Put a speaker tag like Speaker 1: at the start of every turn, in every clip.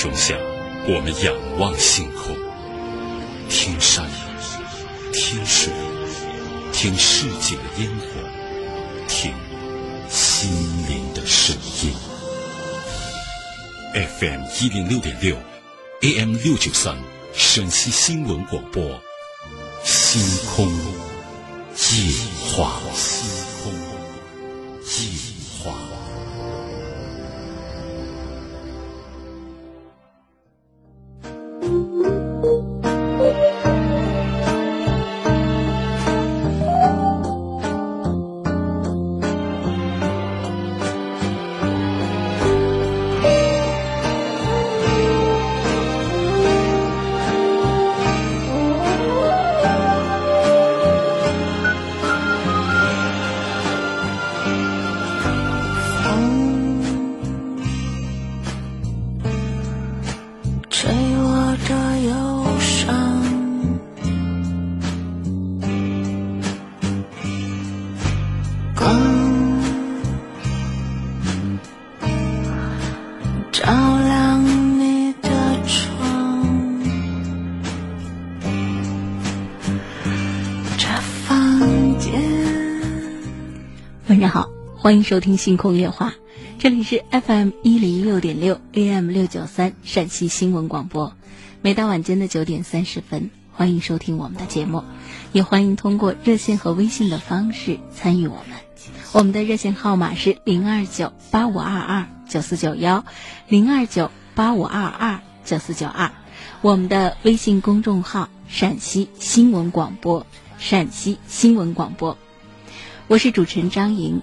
Speaker 1: 穹下，我们仰望星空，听山，听水，听世界的烟火，听心灵的声音。FM 一零六点六，AM 六九三，陕西新闻广播，星空夜话。
Speaker 2: 收听星空夜话，这里是 FM 一零六点六 AM 六九三陕西新闻广播，每到晚间的九点三十分，欢迎收听我们的节目，也欢迎通过热线和微信的方式参与我们。我们的热线号码是零二九八五二二九四九幺，零二九八五二二九四九二。我们的微信公众号陕西新闻广播，陕西新闻广播。我是主持人张莹。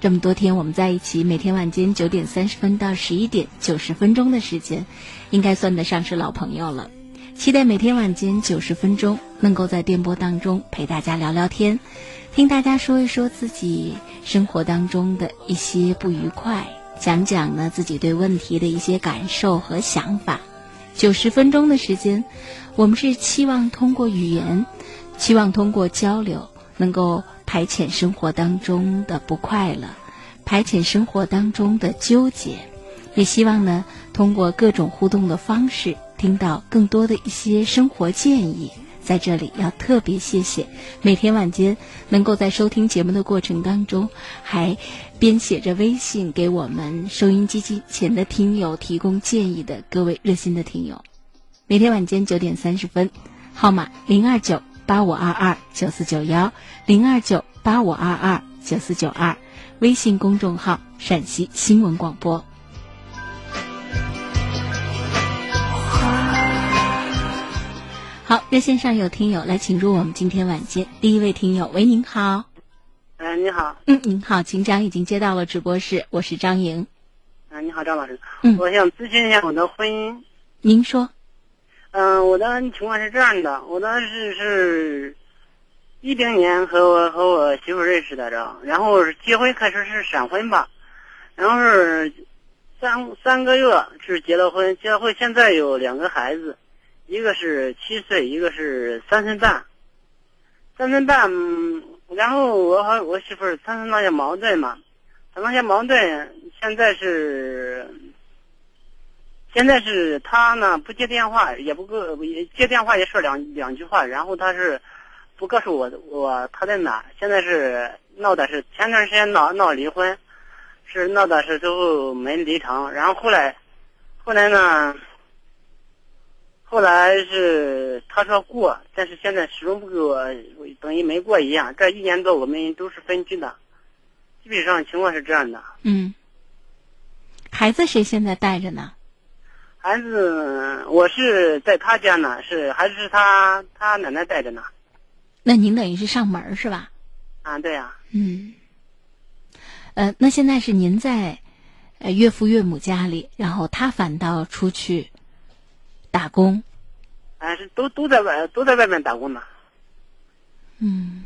Speaker 2: 这么多天我们在一起，每天晚间九点三十分到十一点，九十分钟的时间，应该算得上是老朋友了。期待每天晚间九十分钟，能够在电波当中陪大家聊聊天，听大家说一说自己生活当中的一些不愉快，讲讲呢自己对问题的一些感受和想法。九十分钟的时间，我们是期望通过语言，期望通过交流，能够排遣生活当中的不快乐，排遣生活当中的纠结，也希望呢通过各种互动的方式，听到更多的一些生活建议。在这里要特别谢谢每天晚间能够在收听节目的过程当中，还编写着微信给我们收音机机前的听友提供建议的各位热心的听友。每天晚间九点三十分，号码零二九八五二二九四九幺零二九八五二二九四九二，微信公众号陕西新闻广播。好，热线上有听友来请入我们今天晚间第一位听友，喂，您好。
Speaker 3: 哎，你好。
Speaker 2: 嗯，您好，请讲已经接到了直播室，我是张莹。
Speaker 3: 嗯，你好，张老师。
Speaker 2: 嗯
Speaker 3: 我想咨询一下我的婚姻。
Speaker 2: 您说，
Speaker 3: 嗯、我的情况是这样的，我当时是一零年和我和我媳妇认识的，着，然后结婚开始是闪婚吧，然后是三三个月是结了婚，结了婚现在有两个孩子，一个是七岁，一个是三岁半，三岁半，然后我和我媳妇儿产生那些矛盾嘛，产生些矛盾，现在是。现在是他呢不接电话，也不给也接电话也说两两句话，然后他是不告诉我我他在哪。现在是闹的是前段时间闹闹离婚，是闹的是最后没离成，然后后来后来呢，后来是他说过，但是现在始终不给我，等于没过一样。这一年多我们都是分居的，基本上情况是这样的。
Speaker 2: 嗯，孩子谁现在带着呢？
Speaker 3: 孩子，我是在他家呢，是还是他他奶奶带着呢？
Speaker 2: 那您等于是上门是吧？
Speaker 3: 啊，对呀、
Speaker 2: 嗯，呃，那现在是您在呃岳父岳母家里，然后他反倒出去打工。
Speaker 3: 啊，是都都在外都在外面打工呢。
Speaker 2: 嗯，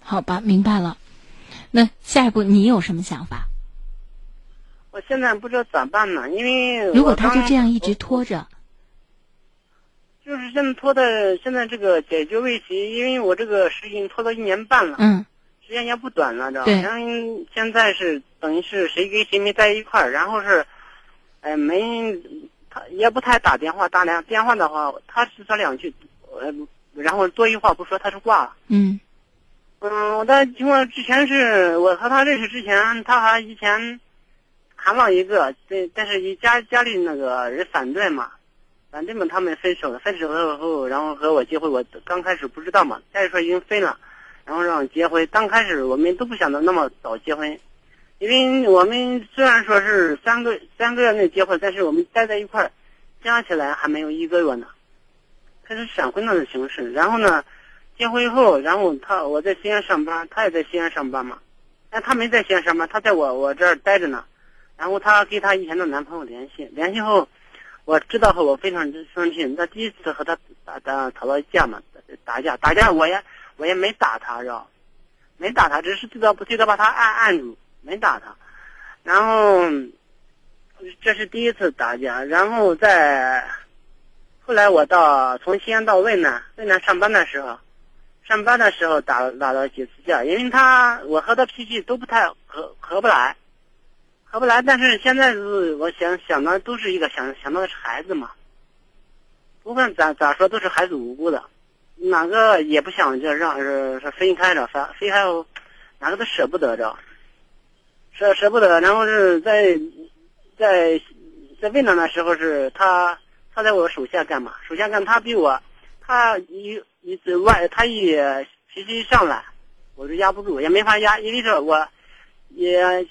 Speaker 2: 好吧，明白了。那下一步你有什么想法？
Speaker 3: 我现在不知道咋办呢，因为
Speaker 2: 如果他就这样一直拖着，
Speaker 3: 就是现在拖的，现在这个解决问题，因为我这个事情拖到一年半了，
Speaker 2: 嗯
Speaker 3: 时间也不短了，知道吧？
Speaker 2: 对
Speaker 3: 然后现在是等于是谁跟谁没在一块儿，然后是，呃，没，他也不太打电话，打两电话的话，他是说两句，呃，然后多一话不说，他就挂了。
Speaker 2: 嗯
Speaker 3: 嗯，我的情况之前是我和他认识之前，他还以前谈了一个，但，但是一家家里那个人反对嘛，反对嘛，他们分手了。分手了后，然后和我结婚，我刚开始不知道嘛，再说已经分了，然后让结婚。刚开始我们都不想着那么早结婚，因为我们虽然说是三个三个月内结婚，但是我们待在一块儿，加起来还没有一个月呢，开始闪婚的形式。然后呢？结婚以后，然后他我在西安上班，他也在西安上班嘛。但他没在西安上班，他在我我这儿待着呢。然后她跟她以前的男朋友联系，联系后，我知道后我非常之生气。那第一次和他打打吵到架嘛，打架打架我也我也没打他，知道？没打他，只是最多最多把他按按住，没打他。然后这是第一次打架，然后在后来我到从西安到渭南，渭南上班的时候。上班的时候打打了几次架，因为他我和他脾气都不太合合不来，合不来。但是现在是我想想的都是一个想想到的是孩子嘛，不管咋咋说都是孩子无辜的，哪个也不想就让是是分开着，分分开后哪个都舍不得着，舍舍不得。然后是在在在渭南的时候是他他在我手下干嘛？手下干他比我他一。一次外，他一脾气一上来，我就压不住，也没法压，因为说我，也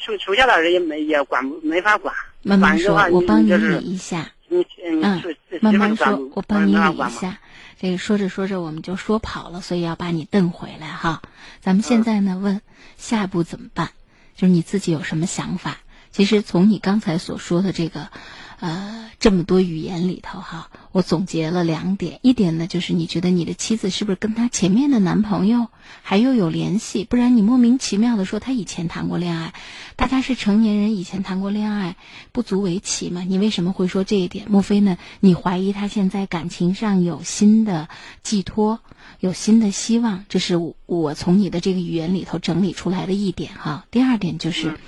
Speaker 3: 手手下的人也没也管没法管。
Speaker 2: 慢慢说，我帮你
Speaker 3: 理
Speaker 2: 一下。
Speaker 3: 嗯，
Speaker 2: 慢慢说，我帮你理一下。这个说着说着我们就说跑了，所以要把你瞪回来哈。咱们现在呢，问下一步怎么办？就是你自己有什么想法？其实从你刚才所说的这个。呃，这么多语言里头哈，我总结了两点。一点呢，就是你觉得你的妻子是不是跟他前面的男朋友还又有联系？不然你莫名其妙的说他以前谈过恋爱，大家是成年人，以前谈过恋爱不足为奇嘛？你为什么会说这一点？莫非呢，你怀疑他现在感情上有新的寄托，有新的希望？这是我从你的这个语言里头整理出来的一点哈。第二点就是。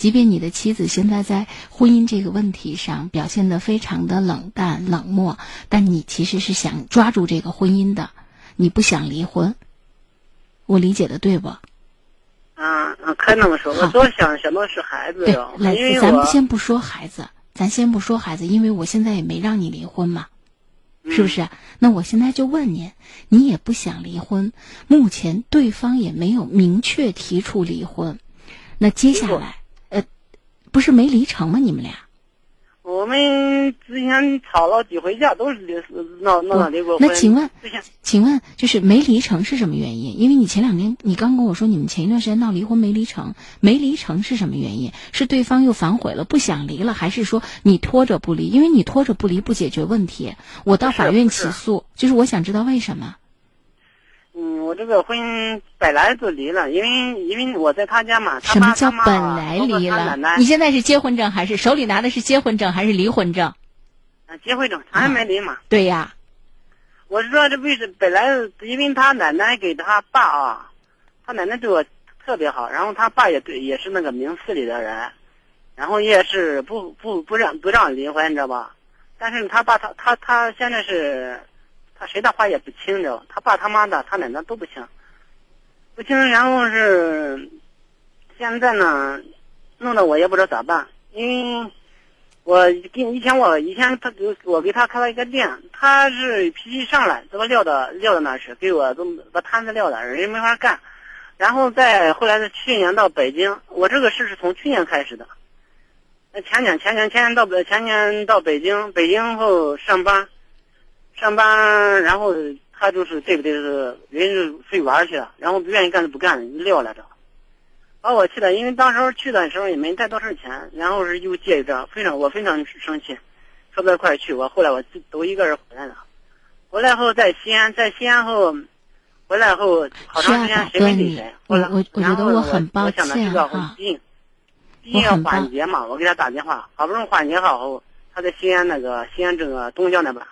Speaker 2: 即便你的妻子现在在婚姻这个问题上表现得非常的冷淡冷漠，但你其实是想抓住这个婚姻的，你不想离婚。我理解的对不？
Speaker 3: 啊啊，可以那么说。我多想什么是孩子。
Speaker 2: 对，来，咱们先不说孩子，咱先不说孩子，因为我现在也没让你离婚嘛，是不是？那我现在就问您，你也不想离婚，目前对方也没有明确提出离婚，那接下来？不是没离成吗？你们俩？
Speaker 3: 我们之前吵了几回架，都是离闹闹离过婚。
Speaker 2: 那请问，请问就是没离成是什么原因？因为你前两天你刚跟我说你们前一段时间闹离婚没离成，没离成是什么原因？是对方又反悔了，不想离了，还是说你拖着不离？因为你拖着不离不解决问题，我到法院起诉，就是我想知道为什么。
Speaker 3: 嗯，我这个婚姻本来就离了，因为因为我在他家嘛。
Speaker 2: 什么叫本来离了？你现在是结婚证还是手里拿的是结婚证还是离婚证？
Speaker 3: 啊，结婚证，他还没离嘛。
Speaker 2: 对呀，
Speaker 3: 我是说这为什本来因为他奶奶给他爸啊，他奶奶对我特别好，然后他爸也对也是那个明寺里的人，然后也是不不不让不让离婚，你知道吧？但是他爸他他他现在是。他谁的话也不听着，他爸他妈的他奶奶都不听，不听，然后是现在呢，弄得我也不知道咋办，因为我跟以前我以前他给我给他开了一个店，他是脾气上来，这个撂到撂到那去，给我都把摊子撂了，人家没法干，然后再后来是去年到北京，我这个事是从去年开始的，那前年前年前年到北前年到北京，北京后上班。上班，然后他就是对不对？是人就出去玩去了，然后不愿意干就不干了，撂了着，把我气的，因为当时候去的时候也没带多少钱，然后是又借一张，非常我非常生气，说不快去，我后来我都一个人回来了，回来后在西安，在西安后回来后好长时间谁没理谁，
Speaker 2: 我我我觉得
Speaker 3: 我
Speaker 2: 很抱歉
Speaker 3: 哈，毕竟毕竟要缓解嘛，我给他打电话，好不容易缓解好后，他在西安那个西安这个东郊那边。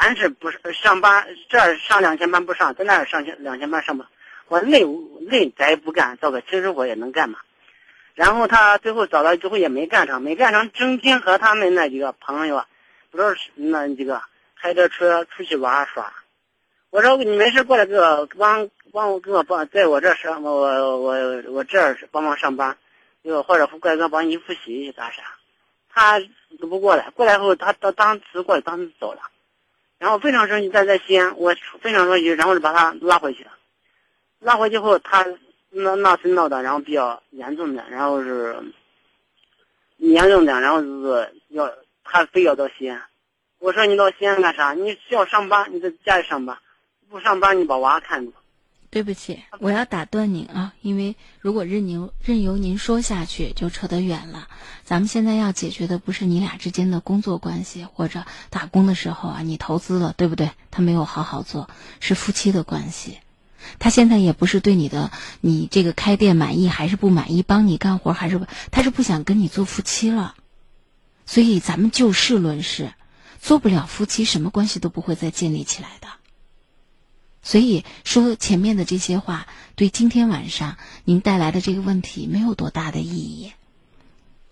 Speaker 3: 还是不是上班？这儿上两天班不上，在那儿上两天班上班。我累累，咱也不干，找个清生活也能干嘛。然后他最后找到最后也没干成，没干成，整天和他们那几个朋友，不知道是那几个开着车出去玩耍。我说你没事过来给我帮帮我给我帮在我这上我我我这儿帮忙上班，又或者过来给我帮你复习咋啥？他都不过来，过来后他当当时过来当时走了，然后非常生气，在在西安，我非常生气，然后就把他拉回去了。拉回去后，他那那是闹的，然后比较严重的，然后是严重的，然后就是要他非要到西安。我说你到西安干啥？你需要上班，你在家里上班，不上班你把娃看着。
Speaker 2: 对不起，我要打断您啊，因为如果任由任由您说下去，就扯得远了。咱们现在要解决的不是你俩之间的工作关系，或者打工的时候啊，你投资了，对不对？他没有好好做，是夫妻的关系。他现在也不是对你的你这个开店满意还是不满意，帮你干活还是不，他是不想跟你做夫妻了。所以咱们就事论事，做不了夫妻，什么关系都不会再建立起来的。所以说前面的这些话，对今天晚上您带来的这个问题没有多大的意义。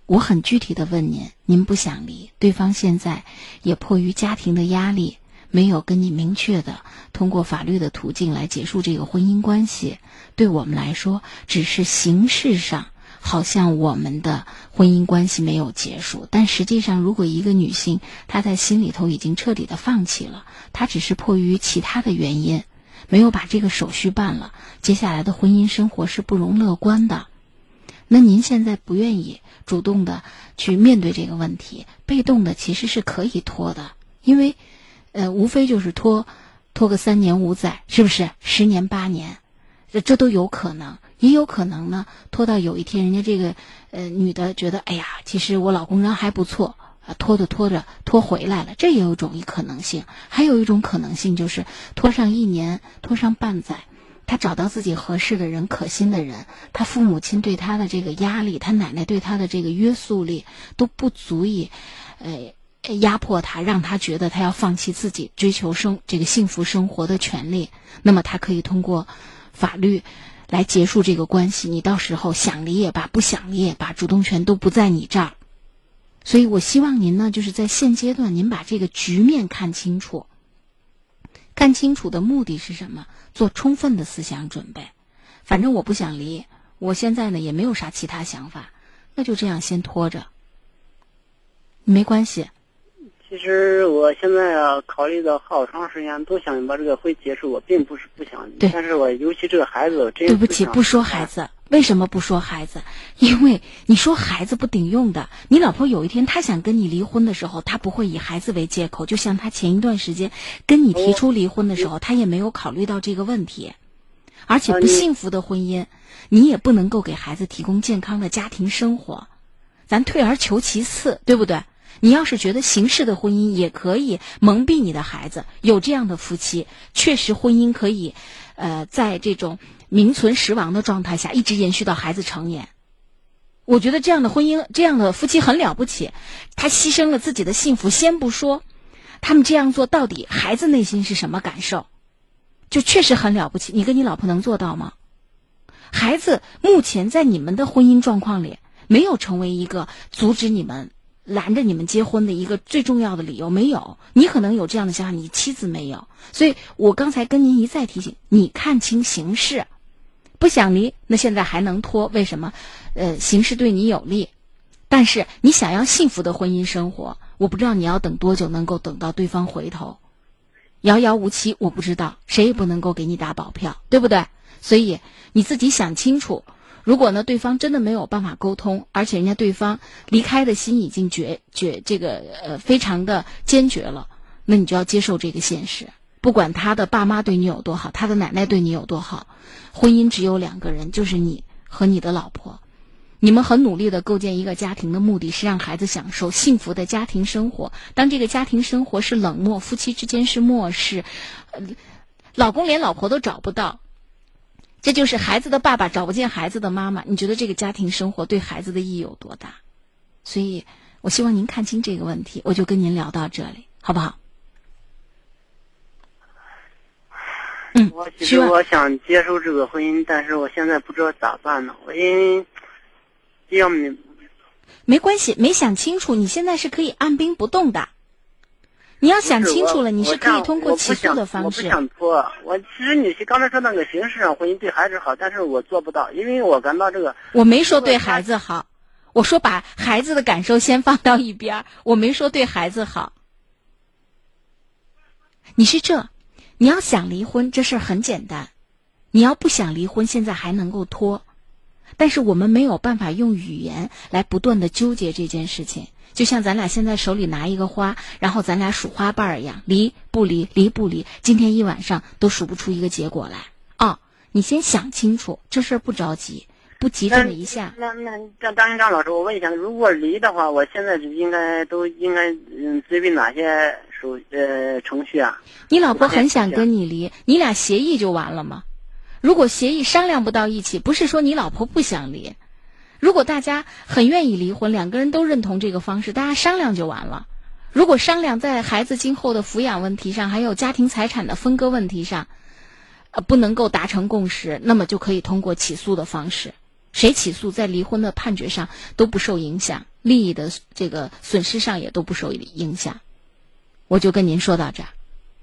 Speaker 2: 我很具体的问您，您不想离，对方现在也迫于家庭的压力，没有跟你明确的通过法律的途径来结束这个婚姻关系。对我们来说，只是形式上好像我们的婚姻关系没有结束，但实际上，如果一个女性她在心里头已经彻底的放弃了，她只是迫于其他的原因。没有把这个手续办了，接下来的婚姻生活是不容乐观的。那您现在不愿意主动的去面对这个问题，被动的其实是可以拖的，因为，呃，无非就是拖，拖个三年五载，是不是？十年八年，这这都有可能，也有可能呢，拖到有一天人家这个呃女的觉得，哎呀，其实我老公人还不错。拖着拖着拖回来了，这也有种一可能性。还有一种可能性就是拖上一年，拖上半载，他找到自己合适的人、可心的人，他父母亲对他的这个压力，他奶奶对他的这个约束力都不足以，呃，压迫他，让他觉得他要放弃自己追求生这个幸福生活的权利。那么他可以通过法律来结束这个关系。你到时候想离也罢，不想离也罢，主动权都不在你这儿。所以，我希望您呢，就是在现阶段，您把这个局面看清楚。看清楚的目的是什么？做充分的思想准备。反正我不想离，我现在呢也没有啥其他想法，那就这样先拖着。没关系。
Speaker 3: 其实我现在啊，考虑到好长时间，都想把这个婚结束。我并不是不想离，但是我尤其这个孩子，真
Speaker 2: 对不起，不说孩子。为什么不说孩子？因为你说孩子不顶用的。你老婆有一天她想跟你离婚的时候，她不会以孩子为借口。就像她前一段时间跟你提出离婚的时候，她也没有考虑到这个问题。而且不幸福的婚姻，你也不能够给孩子提供健康的家庭生活。咱退而求其次，对不对？你要是觉得形式的婚姻也可以蒙蔽你的孩子，有这样的夫妻，确实婚姻可以，呃，在这种。名存实亡的状态下，一直延续到孩子成年。我觉得这样的婚姻，这样的夫妻很了不起。他牺牲了自己的幸福，先不说，他们这样做到底孩子内心是什么感受，就确实很了不起。你跟你老婆能做到吗？孩子目前在你们的婚姻状况里，没有成为一个阻止你们。拦着你们结婚的一个最重要的理由没有，你可能有这样的想法，你妻子没有，所以我刚才跟您一再提醒，你看清形势，不想离，那现在还能拖？为什么？呃，形势对你有利，但是你想要幸福的婚姻生活，我不知道你要等多久能够等到对方回头，遥遥无期，我不知道，谁也不能够给你打保票，对不对？所以你自己想清楚。如果呢，对方真的没有办法沟通，而且人家对方离开的心已经决决这个呃非常的坚决了，那你就要接受这个现实。不管他的爸妈对你有多好，他的奶奶对你有多好，婚姻只有两个人，就是你和你的老婆。你们很努力的构建一个家庭的目的是让孩子享受幸福的家庭生活。当这个家庭生活是冷漠，夫妻之间是漠视，老公连老婆都找不到。这就是孩子的爸爸找不见孩子的妈妈，你觉得这个家庭生活对孩子的意义有多大？所以，我希望您看清这个问题，我就跟您聊到这里，好不好？嗯，
Speaker 3: 我其实我想接受这个婚姻，但是我现在不知道咋办呢。我因为比较没
Speaker 2: 没关系，没想清楚，你现在是可以按兵不动的。你要想清楚了，你是可以通过起诉的方式
Speaker 3: 我不
Speaker 2: 式。
Speaker 3: 想拖，我其实你是刚才说那个形式上婚姻对孩子好，但是我做不到，因为我感到这个
Speaker 2: 我没说对孩子好，我说把孩子的感受先放到一边，我没说对孩子好。你是这，你要想离婚，这事儿很简单；你要不想离婚，现在还能够拖，但是我们没有办法用语言来不断的纠结这件事情。就像咱俩现在手里拿一个花，然后咱俩数花瓣儿一样，离不离，离不离，今天一晚上都数不出一个结果来啊！你先想清楚，这事儿不着急，不急这么一下。
Speaker 3: 那那张张院长老师，我问一下，如果离的话，我现在应该都应该嗯遵循哪些手呃程序啊？
Speaker 2: 你老婆很想跟你离，你俩协议就完了吗？如果协议商量不到一起，不是说你老婆不想离，如果大家很愿意离婚，两个人都认同这个方式，大家商量就完了。如果商量在孩子今后的抚养问题上，还有家庭财产的分割问题上，呃，不能够达成共识，那么就可以通过起诉的方式。谁起诉，在离婚的判决上都不受影响，利益的这个损失上也都不受影响。我就跟您说到这儿。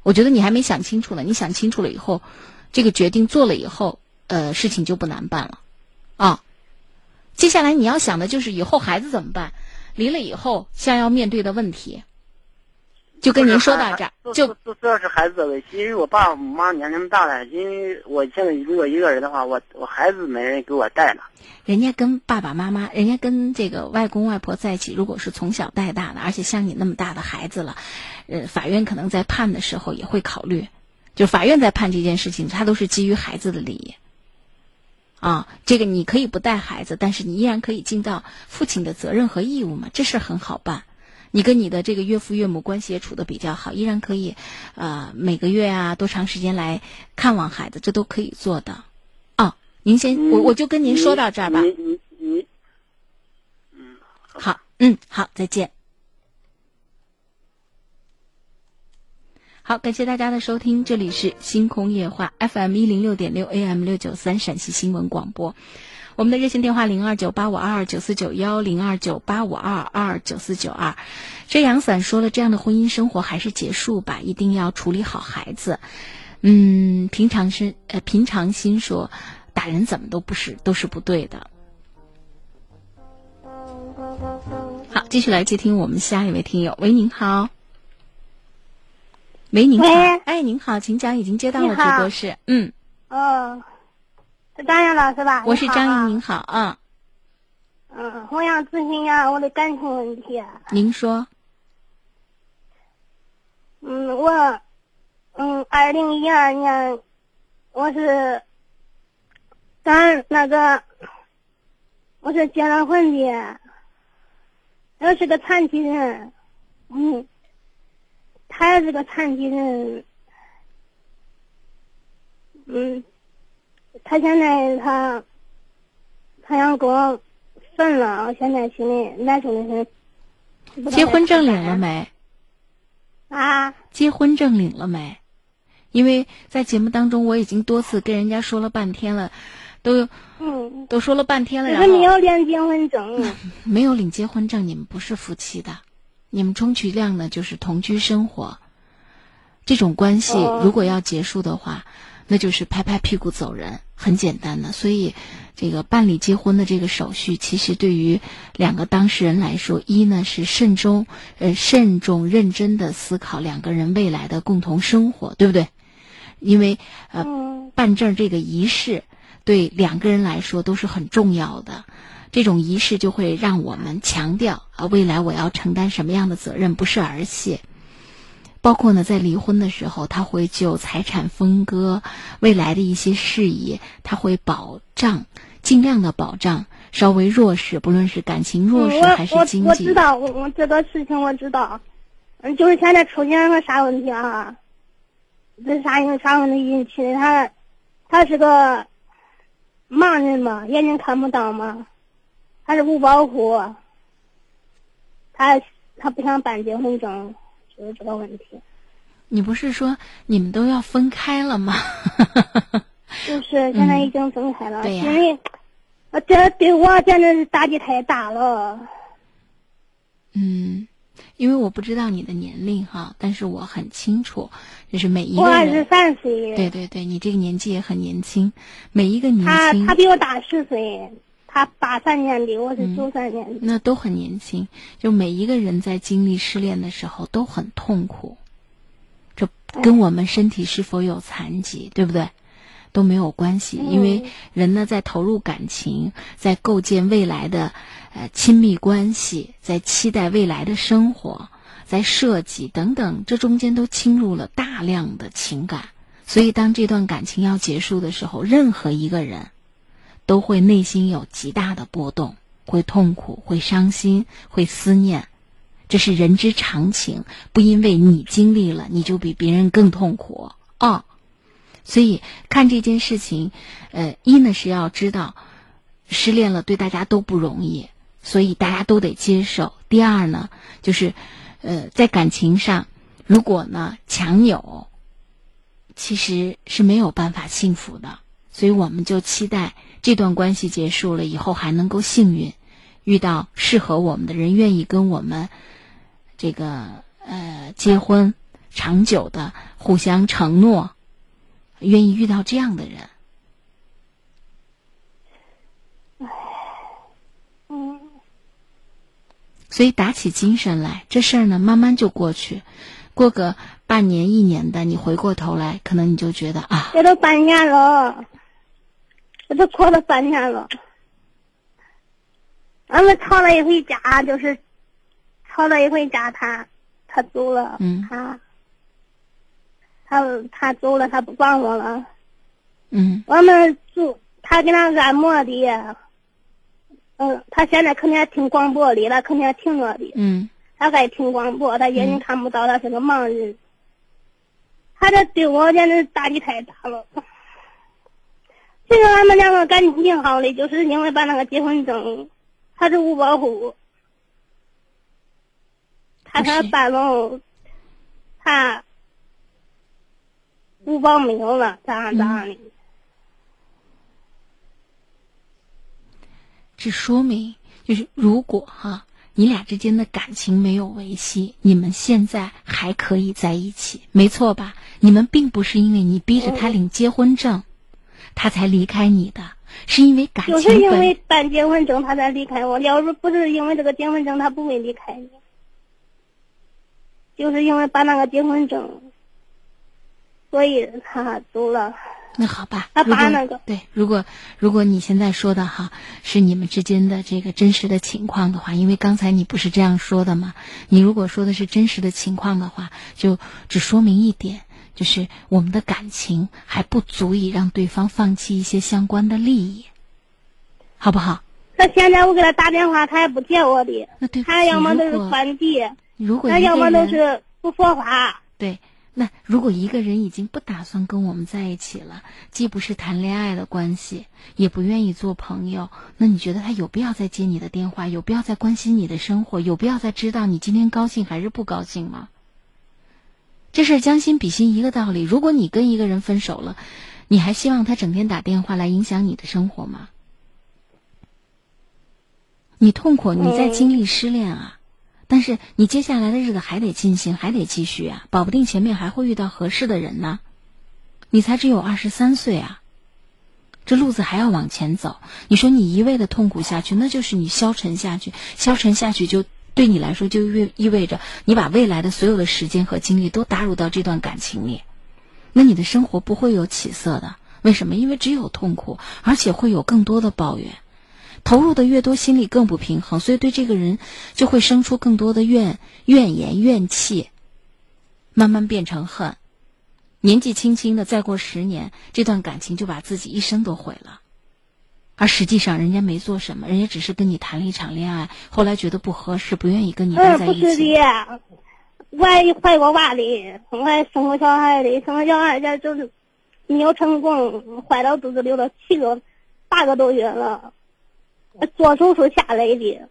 Speaker 2: 我觉得你还没想清楚呢，你想清楚了以后，这个决定做了以后，呃，事情就不难办了，啊。接下来你要想的就是以后孩子怎么办，离了以后将要面对的问题。就跟您说到这儿，就
Speaker 3: 主主要是孩子的问题，因为我爸我妈年龄大了，因为我现在如果一个人的话，我我孩子没人给我带了。
Speaker 2: 人家跟爸爸妈妈，人家跟这个外公外婆在一起，如果是从小带大的，而且像你那么大的孩子了，呃，法院可能在判的时候也会考虑，就法院在判这件事情，他都是基于孩子的利益。啊，这个你可以不带孩子，但是你依然可以尽到父亲的责任和义务嘛，这事很好办。你跟你的这个岳父岳母关系也处的比较好，依然可以，呃，每个月啊多长时间来看望孩子，这都可以做的。啊，您先，我我就跟您说到这儿吧。
Speaker 3: 嗯，
Speaker 2: 好，嗯，好，再见。好，感谢大家的收听，这里是星空夜话 FM 一零六点六 AM 六九三陕西新闻广播。我们的热线电话零二九八五二二九四九幺零二九八五二二九四九二。遮阳伞说了，这样的婚姻生活还是结束吧，一定要处理好孩子。嗯，平常心呃平常心说，打人怎么都不是都是不对的。好，继续来接听我们下一位听友。喂，您好。喂，您好。哎，您好，请讲，已经接到了直播室。嗯，
Speaker 4: 哦，是张阳老师吧？
Speaker 2: 我是张
Speaker 4: 莹。
Speaker 2: 莹，您好啊。
Speaker 4: 嗯，我想咨询一下我的感情问题。
Speaker 2: 您说，
Speaker 4: 嗯，我，嗯，二零一二年，我是，咱那个，我是结了婚的，我是个残疾人，嗯，他也是个残疾人，嗯，他现在他，他想跟我分了，我现在心里难受的很。
Speaker 2: 结婚证领了没？
Speaker 4: 啊？
Speaker 2: 结婚证领了没？因为在节目当中，我已经多次跟人家说了半天了，都
Speaker 4: 嗯，
Speaker 2: 都说了半天了，
Speaker 4: 可是没
Speaker 2: 然后
Speaker 4: 有领结婚证。
Speaker 2: 没有领结婚证，你们不是夫妻的，你们充其量呢就是同居生活。这种关系
Speaker 4: 哦
Speaker 2: 如果要结束的话，那就是拍拍屁股走人，很简单的。所以，这个办理结婚的这个手续，其实对于两个当事人来说，一呢是慎重、呃慎重、认真的思考两个人未来的共同生活，对不对？因为呃，
Speaker 4: 嗯
Speaker 2: 办证这个仪式对两个人来说都是很重要的。这种仪式就会让我们强调啊，未来我要承担什么样的责任，不是儿戏。包括呢，在离婚的时候，他会就财产分割、未来的一些事宜，他会保障，尽量的保障稍微弱势，不论是感情弱势还是
Speaker 4: 我
Speaker 2: 经济。
Speaker 4: 我我知道，我我这个事情我知道，嗯，就是现在出现个啥问题啊？这啥因啥问题引起的？他他是个盲人嘛，眼睛看不到嘛，他是不保护，他他不想办结婚证，就是这个问题。
Speaker 2: 你不是说你们都要分开了吗？
Speaker 4: 就是现在已经分开了，
Speaker 2: 对呀
Speaker 4: 心里，呃这对我简直是打击太大了。
Speaker 2: 嗯，因为我不知道你的年龄哈，但是我很清楚，就是每一
Speaker 4: 我
Speaker 2: 个人，
Speaker 4: 二十三岁，
Speaker 2: 对对对，你这个年纪也很年轻，每一个年轻
Speaker 4: 他他比我大十岁，他八三年的，我是
Speaker 2: 嗯。
Speaker 4: 九三年。的。
Speaker 2: 那都很年轻，就每一个人在经历失恋的时候都很痛苦，这跟我们身体是否有残疾，对不对？都没有关系，因为人呢在投入感情，在构建未来的呃亲密关系，在期待未来的生活，在设计等等，这中间都侵入了大量的情感，所以当这段感情要结束的时候，任何一个人都会内心有极大的波动，会痛苦，会伤心，会思念，这是人之常情。不因为你经历了，你就比别人更痛苦啊、所以看这件事情，呃，一呢是要知道，失恋了对大家都不容易，所以大家都得接受。第二呢，就是，呃，在感情上，如果呢强扭，其实是没有办法幸福的。所以我们就期待这段关系结束了以后还能够幸运，遇到适合我们的人，愿意跟我们这个呃结婚，长久的互相承诺，愿意遇到这样的人。
Speaker 4: 嗯，
Speaker 2: 所以打起精神来，这事儿呢慢慢就过去，过个半年一年的，你回过头来，可能你就觉得啊，
Speaker 4: 这都半年了，这都过了三年了。俺们吵了一回架，就是吵了一回架，他他走了，
Speaker 2: 嗯
Speaker 4: 他他他走了，他不管我了。
Speaker 2: 嗯
Speaker 4: 我们住，他给他按摩的，嗯，他现在肯定还听广播的，他肯定还听我的。
Speaker 2: 嗯
Speaker 4: 他爱听广播，他眼睛看不到，他是个盲人。他这对我简直打击太大了。其实俺们两个感情挺好的，就是因为把那个结婚证，他是五保户，他他办了，他五保没有了，咋咋的。
Speaker 2: 这说明就是如果哈，你俩之间的感情没有维系，你们现在还可以在一起，没错吧？你们并不是因为你逼着他领结婚证，他才离开你的，是因为感
Speaker 4: 就是因为办结婚证，他才离开我。要是不是因为这个结婚证，他不会离开你。就是因为办那个结婚证，所以他走了。
Speaker 2: 那好吧，
Speaker 4: 他
Speaker 2: 如果
Speaker 4: 把那个
Speaker 2: 对，如果如果你现在说的哈是你们之间的这个真实的情况的话，因为刚才你不是这样说的吗？你如果说的是真实的情况的话，就只说明一点，就是我们的感情还不足以让对方放弃一些相关的利益，好不好？
Speaker 4: 那现在我给他打电话，他也不接我的，
Speaker 2: 那对不起，
Speaker 4: 他要么都是关机，
Speaker 2: 如果
Speaker 4: 他要么都是不说话。
Speaker 2: 对，那如果一个人已经不打算跟我们在一起了，既不是谈恋爱的关系，也不愿意做朋友，那你觉得他有必要再接你的电话，有必要再关心你的生活，有必要再知道你今天高兴还是不高兴吗？这事将心比心一个道理。如果你跟一个人分手了，你还希望他整天打电话来影响你的生活吗？你痛苦，你在经历失恋啊。但是你接下来的日子还得进行，还得继续啊，保不定前面还会遇到合适的人呢。你才只有二十三岁啊，这路子还要往前走。你说你一味的痛苦下去，那就是你消沉下去，消沉下去就对你来说就意意味着你把未来的所有的时间和精力都打入到这段感情里，那你的生活不会有起色的。为什么？因为只有痛苦，而且会有更多的抱怨。投入的越多，心里更不平衡，所以对这个人就会生出更多的怨怨言、怨气，慢慢变成恨。年纪轻轻的，再过十年，这段感情就把自己一生都毁了。而实际上，人家没做什么，人家只是跟你谈了一场恋爱，后来觉得不合适，不愿意跟你待
Speaker 4: 嗯，不是
Speaker 2: 在一起。
Speaker 4: 的，我还怀过娃的，我还生过小孩的，生个小孩家就是没有成功，怀到肚子里了七个八个多月了，做手术下来的，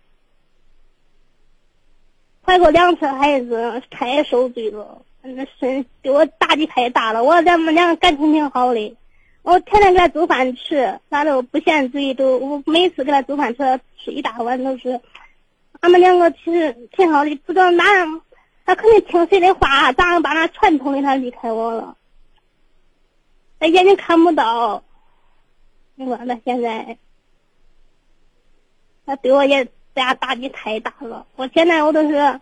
Speaker 4: 怀过两次孩子，太受罪了，那是对我打击太大了。我咱们两个感情挺好的，我天天给他做饭吃，他都不嫌嘴，都我每次给他做饭吃，吃一大碗都是。俺们两个其实挺好的，不知道哪样，他肯定听谁的话，咋把那传统的他离开我了？他眼睛看不到，你说他现在，他对我也打打击太大了。我现在我都是，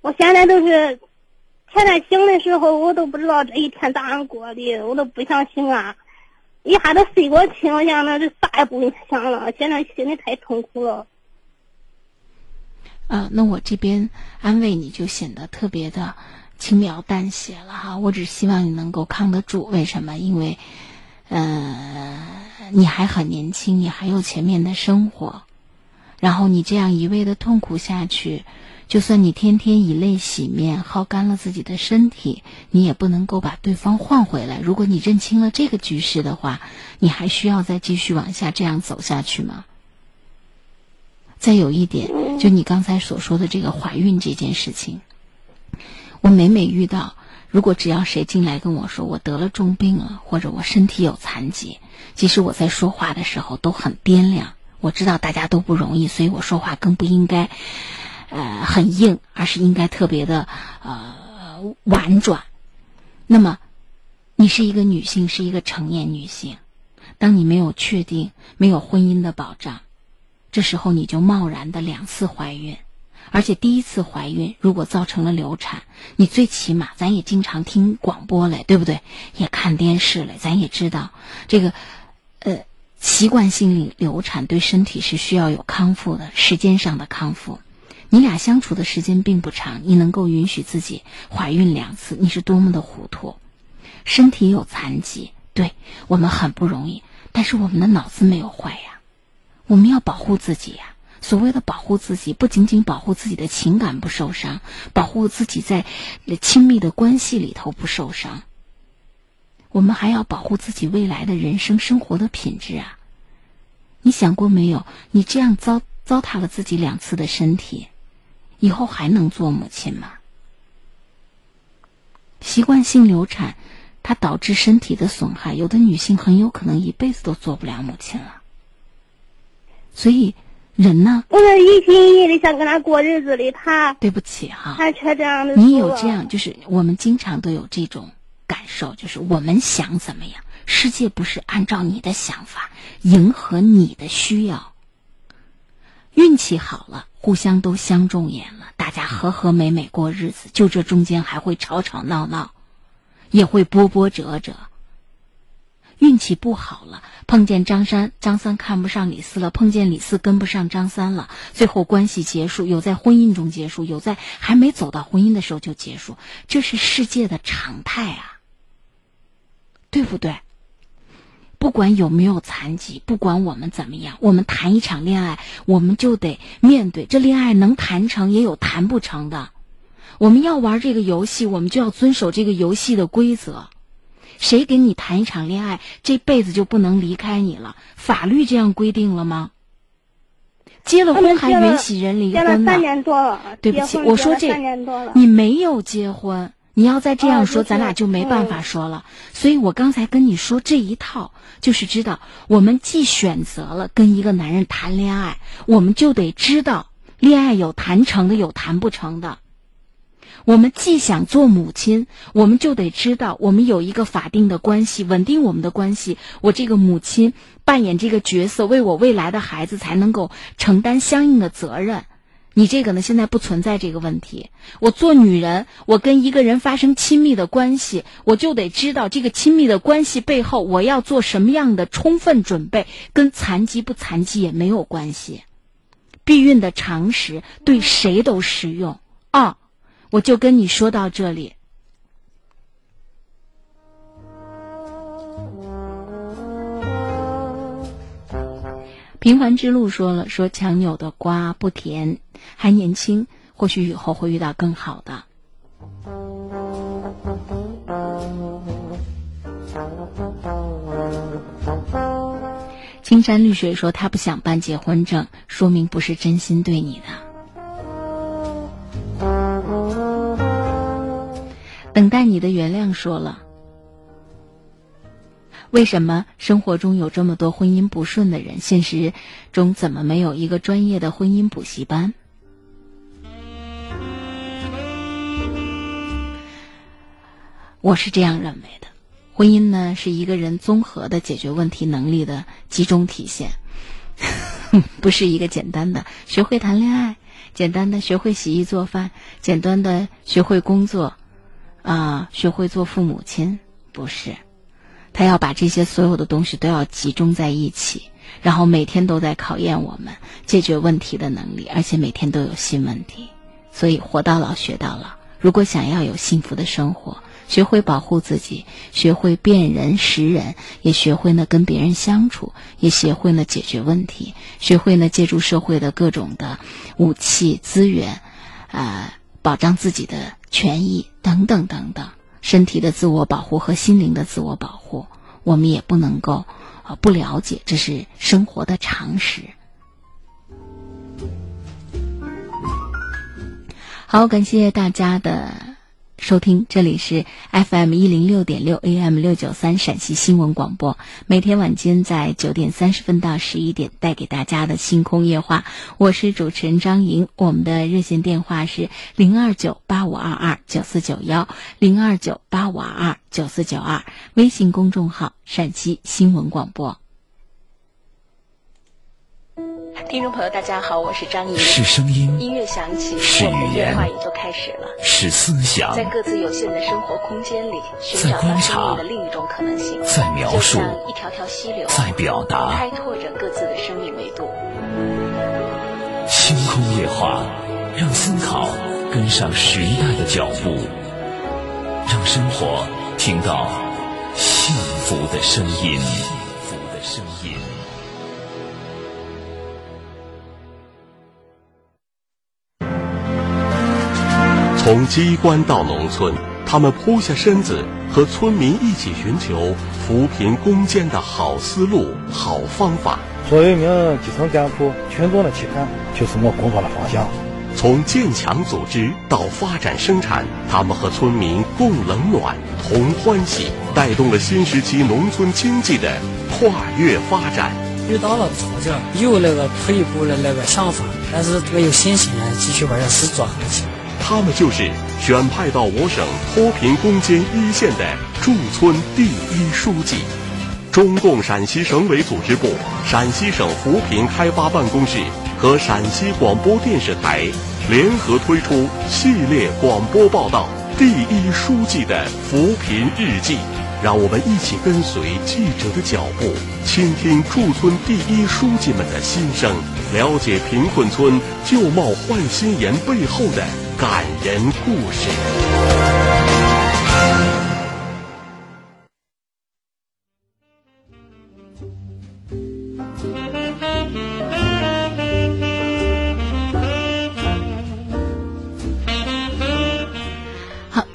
Speaker 4: 我现在都是，天天醒的时候我都不知道这一天咋样过的，我都不想醒啊。一下子睡过去，我想那就啥也不用想了。现在心里太痛苦了。
Speaker 2: 啊，那我这边安慰你就显得特别的轻描淡写了哈。我只希望你能够扛得住。为什么？因为，呃，你还很年轻，你还有前面的生活。然后你这样一味的痛苦下去，就算你天天以泪洗面，耗干了自己的身体，你也不能够把对方换回来。如果你认清了这个局势的话，你还需要再继续往下这样走下去吗？再有一点，就你刚才所说的这个怀孕这件事情，我每每遇到，如果只要谁进来跟我说我得了重病了，或者我身体有残疾，即使我在说话的时候都很掂量。我知道大家都不容易，所以我说话更不应该，呃，很硬，而是应该特别的呃婉转。那么，你是一个女性，是一个成年女性，当你没有确定、没有婚姻的保障，这时候你就贸然的两次怀孕，而且第一次怀孕如果造成了流产，你最起码咱也经常听广播嘞，对不对？也看电视嘞，咱也知道这个，呃。习惯性流产对身体是需要有康复的，时间上的康复。你俩相处的时间并不长，你能够允许自己怀孕两次，你是多么的糊涂。身体有残疾，对我们很不容易，但是我们的脑子没有坏呀。我们要保护自己呀。所谓的保护自己，不仅仅保护自己的情感不受伤，保护自己在亲密的关系里头不受伤。我们还要保护自己未来的人生生活的品质啊！你想过没有？你这样糟糟蹋了自己两次的身体，以后还能做母亲吗？习惯性流产，它导致身体的损害，有的女性很有可能一辈子都做不了母亲了。所以，人呢？
Speaker 4: 我是一心一意的想跟他过日子的，他
Speaker 2: 对不起哈，
Speaker 4: 他却这样的。
Speaker 2: 你有这样，就是我们经常都有这种。感受就是我们想怎么样，世界不是按照你的想法，迎合你的需要。运气好了，互相都相中眼了，大家和和美美过日子，就这中间还会吵吵闹闹，也会波波折折。运气不好了，碰见张三，张三看不上李四了；碰见李四，跟不上张三了。最后关系结束，有在婚姻中结束，有在还没走到婚姻的时候就结束，这是世界的常态啊。对不对？不管有没有残疾，不管我们怎么样，我们谈一场恋爱，我们就得面对这恋爱能谈成，也有谈不成的。我们要玩这个游戏，我们就要遵守这个游戏的规则。谁给你谈一场恋爱，这辈子就不能离开你了？法律这样规定了吗？结了婚还允许人离婚
Speaker 4: 呢？三年多了。
Speaker 2: 对不起，我说这你没有结婚。你要再这样说，咱俩就没办法说了。所以我刚才跟你说这一套，就是知道我们既选择了跟一个男人谈恋爱，我们就得知道恋爱有谈成的，有谈不成的。我们既想做母亲，我们就得知道我们有一个法定的关系，稳定我们的关系。我这个母亲扮演这个角色，为我未来的孩子才能够承担相应的责任。你这个呢？现在不存在这个问题。我做女人，我跟一个人发生亲密的关系，我就得知道这个亲密的关系背后我要做什么样的充分准备，跟残疾不残疾也没有关系。避孕的常识对谁都适用啊！我就跟你说到这里。平凡之路说了说强扭的瓜不甜，还年轻，或许以后会遇到更好的。青山绿水说他不想办结婚证，说明不是真心对你的。等待你的原谅说了。为什么生活中有这么多婚姻不顺的人？现实中怎么没有一个专业的婚姻补习班？我是这样认为的，婚姻呢是一个人综合的解决问题能力的集中体现，不是一个简单的学会谈恋爱、简单的学会洗衣做饭、简单的学会工作，啊，学会做父母亲，不是。他要把这些所有的东西都要集中在一起，然后每天都在考验我们解决问题的能力，而且每天都有新问题。所以活到老学到老。如果想要有幸福的生活，学会保护自己，学会辨人识人，也学会呢跟别人相处，也学会呢解决问题，学会呢借助社会的各种的武器资源，呃，保障自己的权益等等等等。身体的自我保护和心灵的自我保护，我们也不能够啊不了解，这是生活的常识。好，感谢大家的。收听，这里是 FM 一零六点六 AM 六九三陕西新闻广播，每天晚间在九点三十分到十一点带给大家的星空夜话，我是主持人张莹，我们的热线电话是零二九八五二二九四九幺零二九八五二二九四九二，微信公众号陕西新闻广播。听众朋友，大家好，我是张怡。
Speaker 1: 是声音，
Speaker 2: 音乐响起，
Speaker 1: 是语言，
Speaker 2: 话也就开始了。
Speaker 1: 是思想，
Speaker 2: 在各自有限的生活空间里，
Speaker 1: 在观察
Speaker 2: 的另一种可能性，
Speaker 1: 在描述
Speaker 2: 一条条溪流，
Speaker 1: 在表达，
Speaker 2: 开拓着各自的生命维度。
Speaker 1: 星空夜话，让思考跟上时代的脚步，让生活听到幸福的声音。从机关到农村，他们扑下身子，和村民一起寻求扶贫攻坚的好思路、好方法。
Speaker 5: 作为一名基层干部，群众的期盼就是我工作的方向。
Speaker 1: 从建强组织到发展生产，他们和村民共冷暖、同欢喜，带动了新时期农村经济的跨越发展。
Speaker 6: 遇到了挫折，有那个退一步的那个想法，但是这个有信心继续把这事做下去。
Speaker 1: 他们就是选派到我省脱贫攻坚一线的驻村第一书记。中共陕西省委组织部、陕西省扶贫开发办公室和陕西广播电视台联合推出系列广播报道《第一书记的扶贫日记》，让我们一起跟随记者的脚步，倾听驻村第一书记们的心声，了解贫困村旧貌换新颜背后的。感人故事。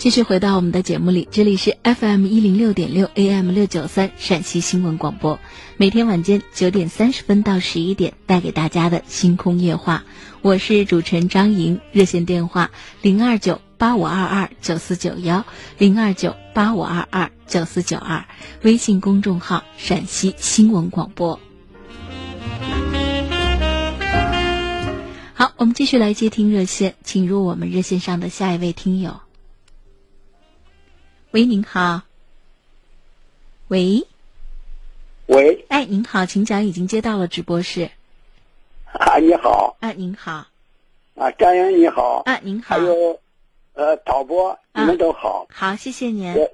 Speaker 2: 继续回到我们的节目里，这里是 FM 一零六点六 AM 六九三陕西新闻广播，每天晚间九点三十分到十一点带给大家的星空夜话。我是主持人张莹，热线电话零二九八五二二九四九幺零二九八五二二九四九二，微信公众号陕西新闻广播。好，我们继续来接听热线，请入我们热线上的下一位听友。喂，您好。喂。
Speaker 7: 喂。
Speaker 2: 哎，您好，请讲，已经接到了直播室。
Speaker 7: 啊，你好！
Speaker 2: 啊，您好！
Speaker 7: 啊，张英你好！
Speaker 2: 啊，您好！
Speaker 7: 还有，呃，导播，你们都好。
Speaker 2: 好，谢谢您。
Speaker 7: 我，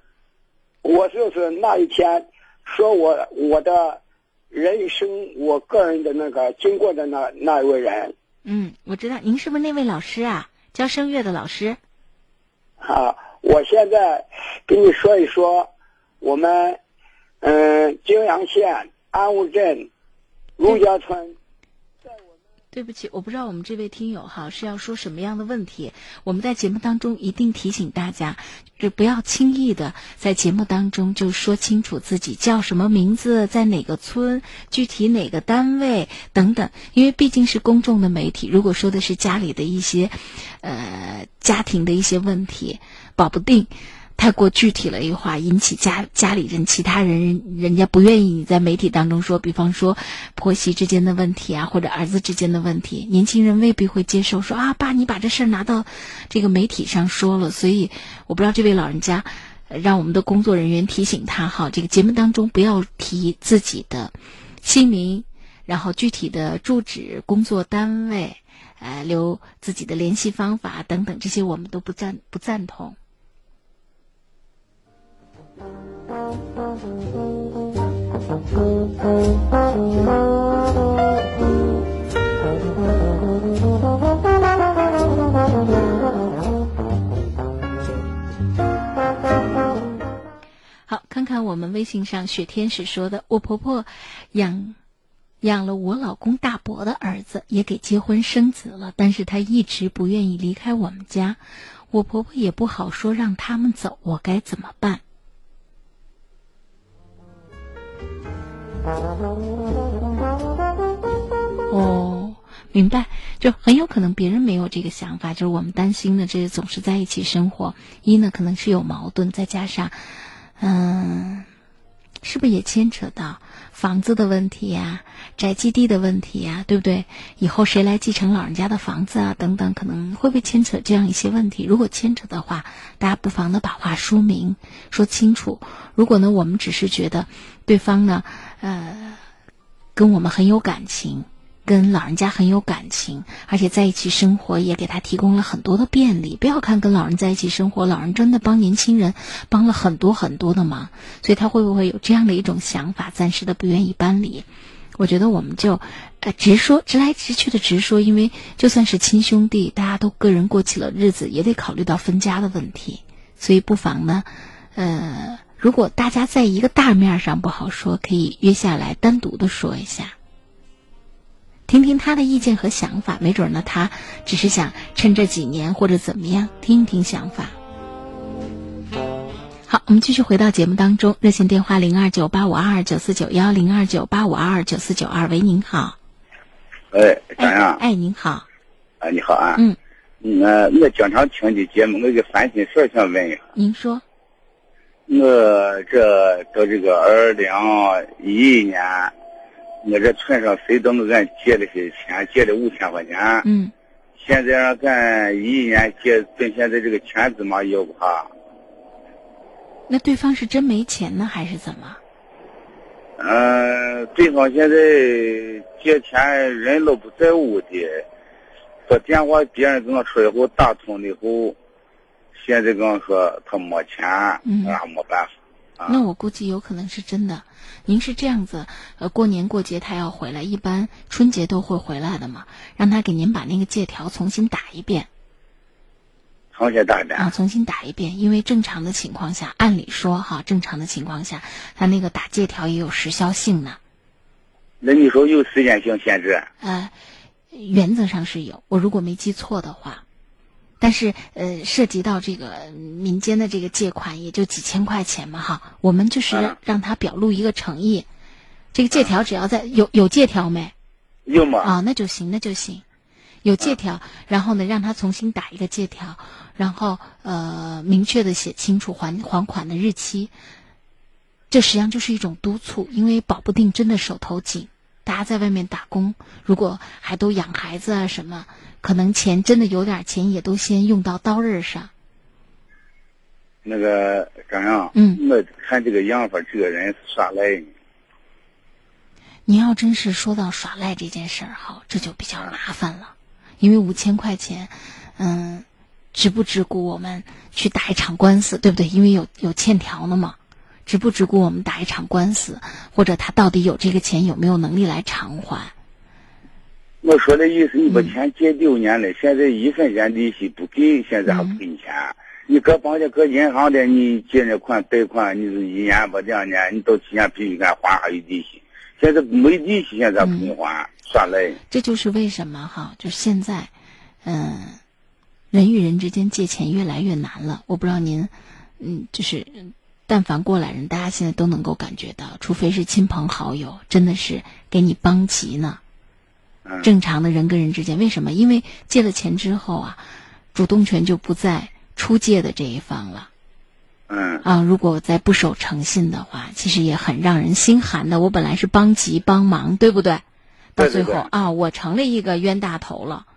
Speaker 7: 我就是那一天说我我的人生，我个人的那个经过的那那一位人。
Speaker 2: 嗯，我知道，您是不是那位老师啊？教声乐的老师。
Speaker 7: 啊，我现在跟你说一说，我们嗯，泾阳县安武镇陆家村。
Speaker 2: 对不起，我不知道我们这位听友哈是要说什么样的问题。我们在节目当中一定提醒大家，就不要轻易的在节目当中就说清楚自己叫什么名字，在哪个村，具体哪个单位等等。因为毕竟是公众的媒体，如果说的是家里的一些，呃，家庭的一些问题，保不定。太过具体了一话，引起家家里人其他人人家不愿意你在媒体当中说，比方说婆媳之间的问题啊，或者儿子之间的问题，年轻人未必会接受。说啊，爸，你把这事儿拿到这个媒体上说了，所以我不知道这位老人家，让我们的工作人员提醒他哈，这个节目当中不要提自己的姓名，然后具体的住址、工作单位，呃，留自己的联系方法等等，这些我们都不赞不赞同。好，看看我们微信上雪天使说的，我婆婆养养了我老公大伯的儿子，也给结婚生子了，但是他一直不愿意离开我们家，我婆婆也不好说让他们走，我该怎么办？哦，明白，就很有可能别人没有这个想法，就是我们担心的，这总是在一起生活，一呢可能是有矛盾，再加上，嗯，是不是也牵扯到房子的问题呀、宅基地的问题呀，对不对？以后谁来继承老人家的房子啊？等等，可能会不会牵扯这样一些问题？如果牵扯的话，大家不妨呢把话说明、说清楚。如果呢，我们只是觉得对方呢，呃，跟我们很有感情，跟老人家很有感情，而且在一起生活也给他提供了很多的便利。不要看跟老人在一起生活，老人真的帮年轻人帮了很多很多的忙，所以他会不会有这样的一种想法，暂时的不愿意搬离？我觉得我们就，呃，直说，直来直去的直说，因为就算是亲兄弟，大家都个人过起了日子，也得考虑到分家的问题，所以不妨呢，呃。如果大家在一个大面上不好说，可以约下来单独的说一下，听听他的意见和想法。没准呢，他只是想趁这几年或者怎么样，听一听想法。好，我们继续回到节目当中，热线电话零二九八五二二九四九幺零二九八五二二九四九二。喂，您好。
Speaker 8: 哎，张阳。
Speaker 2: 哎，您好。
Speaker 8: 啊，你好啊。
Speaker 2: 嗯。
Speaker 8: 我我经常听你节目，我有个烦心事想问一下。
Speaker 2: 您说。
Speaker 8: 我这到这个二零一一年，我这村上谁都给俺借了些钱，借了五千块钱。
Speaker 2: 嗯。
Speaker 8: 现在让咱一一年借，跟现在这个钱怎么要不哈？
Speaker 2: 那对方是真没钱呢，还是怎么？
Speaker 8: 嗯，对方现在借钱人都不在屋的，说电话别人跟我说以后打通了以后，现在跟我说他没钱，
Speaker 2: 嗯，
Speaker 8: 俺没办法。
Speaker 2: 那我估计有可能是真的。您是这样子，呃，过年过节他要回来，一般春节都会回来的嘛，让他给您把那个借条重新打一遍。
Speaker 8: 重新打一遍
Speaker 2: 啊！重新打一遍，因为正常的情况下，按理说哈，正常的情况下，他那个打借条也有时效性呢。
Speaker 8: 那你说有时间性限制？
Speaker 2: 呃，原则上是有，我如果没记错的话。但是呃，涉及到这个民间的这个借款，也就几千块钱嘛哈，我们就是让他表露一个诚意。这个借条只要在有有借条没？
Speaker 8: 有嘛？
Speaker 2: 啊，那就行，那就行。有借条，然后呢，让他重新打一个借条。然后，呃，明确的写清楚还还款的日期，这实际上就是一种督促，因为保不定真的手头紧，大家在外面打工，如果还都养孩子啊什么，可能钱真的有点钱，也都先用到刀刃上。
Speaker 8: 那个张阳，
Speaker 2: 嗯，
Speaker 8: 我看这个样法，这个人耍赖。
Speaker 2: 你要真是说到耍赖这件事儿哈，这就比较麻烦了，因为五千块钱，嗯。值不值估我们去打一场官司，对不对？因为有有欠条呢嘛，值不值估我们打一场官司，或者他到底有这个钱有没有能力来偿还？
Speaker 8: 我说的意思，你把钱借六年了，现在一分钱利息不给，现在还不给你钱？你搁房间搁银行的，你借那款贷款，你是一年吧两年，你到期限必须给俺还还有利息。现在没利息，现在不给你还，耍赖。
Speaker 2: 这就是为什么哈，就现在，嗯。人与人之间借钱越来越难了，我不知道您，嗯，就是，但凡过来人，大家现在都能够感觉到，除非是亲朋好友，真的是给你帮急呢。正常的人跟人之间，为什么？因为借了钱之后啊，主动权就不在出借的这一方了，
Speaker 8: 嗯
Speaker 2: 啊，如果再不守诚信的话，其实也很让人心寒的。我本来是帮急帮忙，对不对？到
Speaker 8: 对对对
Speaker 2: 最后啊，我成了一个冤大头了，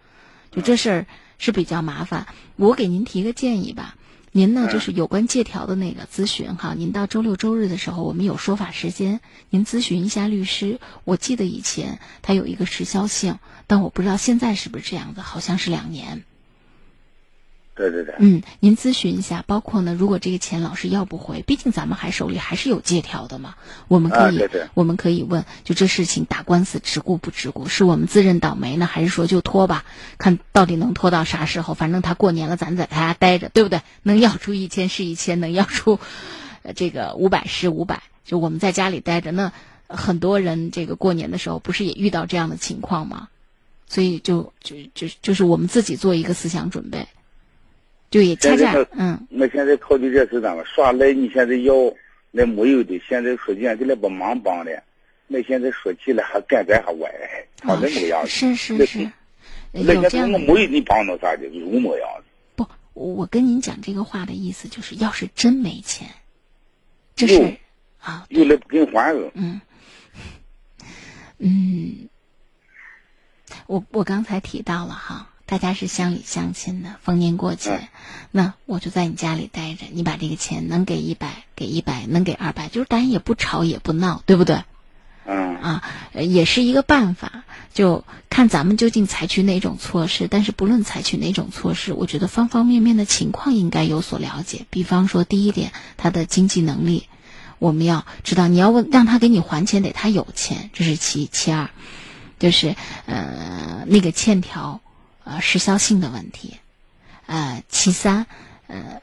Speaker 2: 就这事儿是比较麻烦。我给您提个建议吧，您呢
Speaker 8: 嗯
Speaker 2: 就是有关借条的那个咨询哈，您到周六周日的时候，我们有说法时间，您咨询一下律师。我记得以前它有一个时效性，但我不知道现在是不是这样子，好像是两年。
Speaker 8: 对对对，
Speaker 2: 嗯，您咨询一下，包括呢，如果这个钱老是要不回，毕竟咱们还手里还是有借条的嘛，我们可以，
Speaker 8: 啊对对
Speaker 2: 我们可以问，就这事情打官司值顾不值顾？是我们自认倒霉呢，还是说就拖吧，看到底能拖到啥时候？反正他过年了，咱在他家待着，对不对？能要出一千是一千，能要出，呃，这个五百是五百，就我们在家里待着，那很多人这个过年的时候不是也遇到这样的情况吗？所以就就就就是我们自己做一个思想准备。就也恰恰嗯
Speaker 8: 我现在考虑这是咋么？耍赖你现在要那没有的，现在说句俺这来帮忙帮的，那现在说起来还干咱还歪，还那么个样子。
Speaker 2: 是是是，
Speaker 8: 那
Speaker 2: 有这样的
Speaker 8: 现在我没有你帮到啥的，有么样子？
Speaker 2: 不，我跟您讲这个话的意思就是，要是真没钱，这是啊，
Speaker 8: 有来不给你还了。
Speaker 2: 嗯嗯，我我刚才提到了哈，大家是乡里乡亲的，逢年过节，
Speaker 8: 嗯
Speaker 2: 那我就在你家里待着，你把这个钱能给一百给一百，能给二百，就是咱也不吵也不闹，对不对？
Speaker 8: 嗯
Speaker 2: 啊，呃也是一个办法，就看咱们究竟采取哪种措施。但是不论采取哪种措施，我觉得方方面面的情况应该有所了解。比方说，第一点，他的经济能力，我们要知道，你要问让他给你还钱，得他有钱，这是其其二，就是呃那个欠条呃时效性的问题，呃其三，呃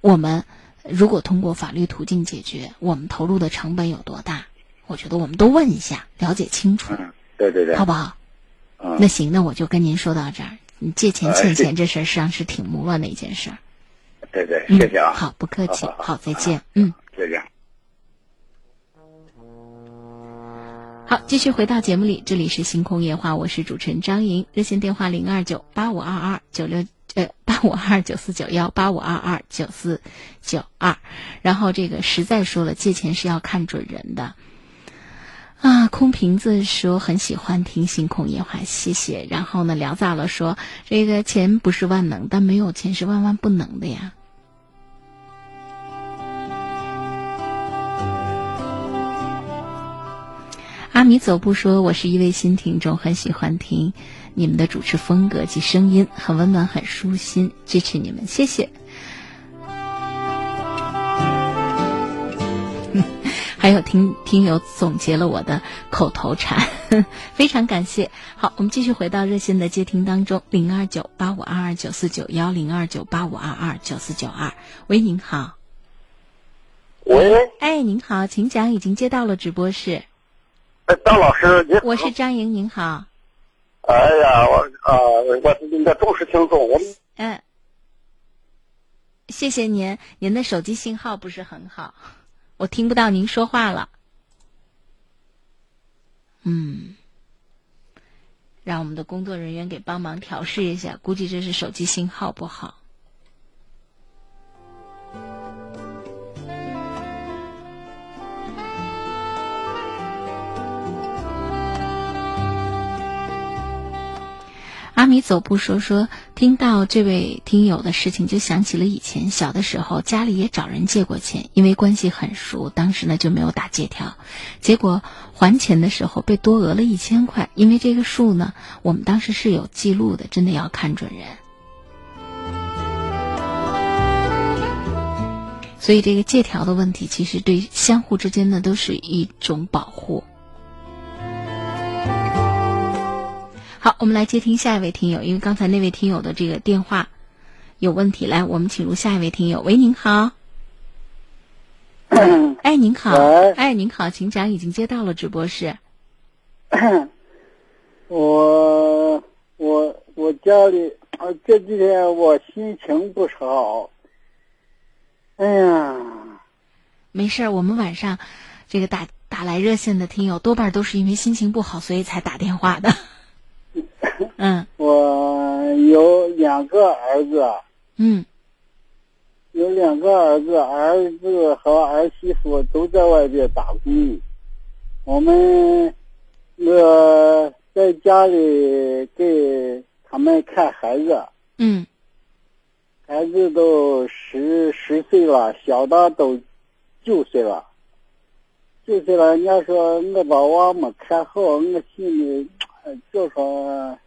Speaker 2: 我们如果通过法律途径解决，我们投入的成本有多大？我觉得我们都问一下，了解清楚，
Speaker 8: 嗯，对对对。
Speaker 2: 好不好？
Speaker 8: 嗯
Speaker 2: 那行，那我就跟您说到这儿。你借钱
Speaker 8: 哎
Speaker 2: 欠钱这事儿，实际上是挺磨乱的一件事儿。
Speaker 8: 对对，
Speaker 2: 嗯
Speaker 8: 谢谢啊。
Speaker 2: 好，不客气，
Speaker 8: 好好
Speaker 2: 好，再见。嗯，
Speaker 8: 再见。
Speaker 2: 好，继续回到节目里，这里是星空夜话，我是主持人张莹，热线电话零二九八五二二九六呃八五二九四九幺八五二二九四九二，然后这个实在说了，借钱是要看准人的。啊，空瓶子说很喜欢听星空夜话，谢谢。然后呢，聊咋了说这个钱不是万能，但没有钱是万万不能的呀。阿米走步说：“我是一位新听众，很喜欢听你们的主持风格及声音，很温暖，很舒心，支持你们，谢谢。”还有听听友总结了我的口头禅，非常感谢。好，我们继续回到热线的接听当中，零二九八五二二九四九幺零二九八五二二九四九二。喂，您好。
Speaker 9: 喂，
Speaker 2: 哎，您好，请讲，已经接到了直播室。
Speaker 9: 呃张老师，您好
Speaker 2: 我是张莹，您好。
Speaker 9: 哎呀，我啊、我是您的忠实听众，我们
Speaker 2: 嗯，谢谢您，您的手机信号不是很好，我听不到您说话了。嗯，让我们的工作人员给帮忙调试一下，估计这是手机信号不好。阿米走步说说，听到这位听友的事情，就想起了以前小的时候，家里也找人借过钱，因为关系很熟，当时呢就没有打借条，结果还钱的时候被多讹了一千块，因为这个数呢，我们当时是有记录的，真的要看准人。所以这个借条的问题，其实对相互之间呢都是一种保护。好，我们来接听下一位听友，因为刚才那位听友的这个电话有问题，来，我们请入下一位听友。喂，您好。哎，您好。
Speaker 10: 喂
Speaker 2: 哎，您好，请讲，已经接到了直播室。
Speaker 10: 我我我家里啊这几天我心情不是好，哎呀，
Speaker 2: 没事儿，我们晚上这个打打来热线的听友，多半都是因为心情不好，所以才打电话的。嗯。
Speaker 10: 我有两个儿子，
Speaker 2: 嗯。
Speaker 10: 有两两个儿子，儿子和儿媳妇都在外边打工，我们那个在家里给他们看孩子，
Speaker 2: 嗯
Speaker 10: 孩子都十十岁了，小的都九岁了。九岁了，人家说我把娃没看好，我心里呃就说不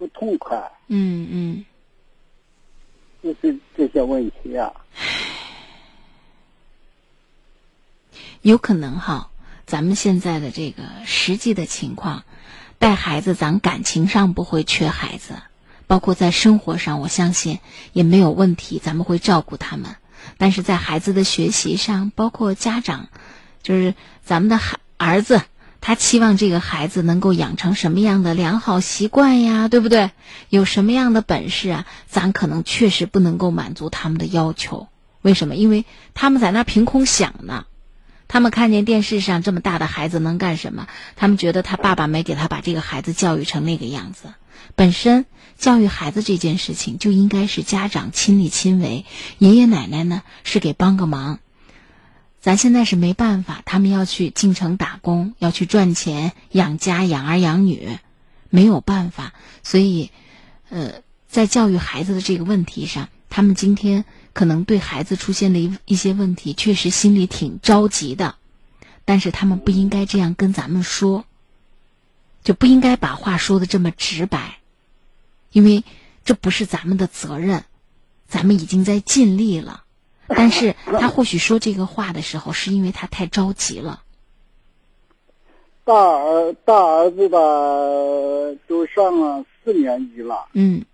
Speaker 10: 不痛快，
Speaker 2: 嗯嗯，
Speaker 10: 就是这些问题啊。
Speaker 2: 有可能哈，咱们现在的这个实际的情况，带孩子，咱感情上不会缺孩子，包括在生活上，我相信也没有问题，咱们会照顾他们。但是在孩子的学习上，包括家长，就是咱们的孩儿子，他期望这个孩子能够养成什么样的良好习惯呀，对不对？有什么样的本事啊？咱可能确实不能够满足他们的要求。为什么？因为他们在那凭空想呢。他们看见电视上这么大的孩子能干什么？他们觉得他爸爸没给他把这个孩子教育成那个样子。本身教育孩子这件事情就应该是家长亲力亲为，爷爷奶奶呢是给帮个忙。咱现在是没办法，他们要去进城打工，要去赚钱养家养儿养女，没有办法。所以，呃，在教育孩子的这个问题上，他们今天。可能对孩子出现的一一些问题，确实心里挺着急的，但是他们不应该这样跟咱们说，就不应该把话说的这么直白，因为这不是咱们的责任，咱们已经在尽力了，但是他或许说这个话的时候，是因为他太着急了。
Speaker 10: 大儿大儿子吧，都上了四年级了。
Speaker 2: 嗯。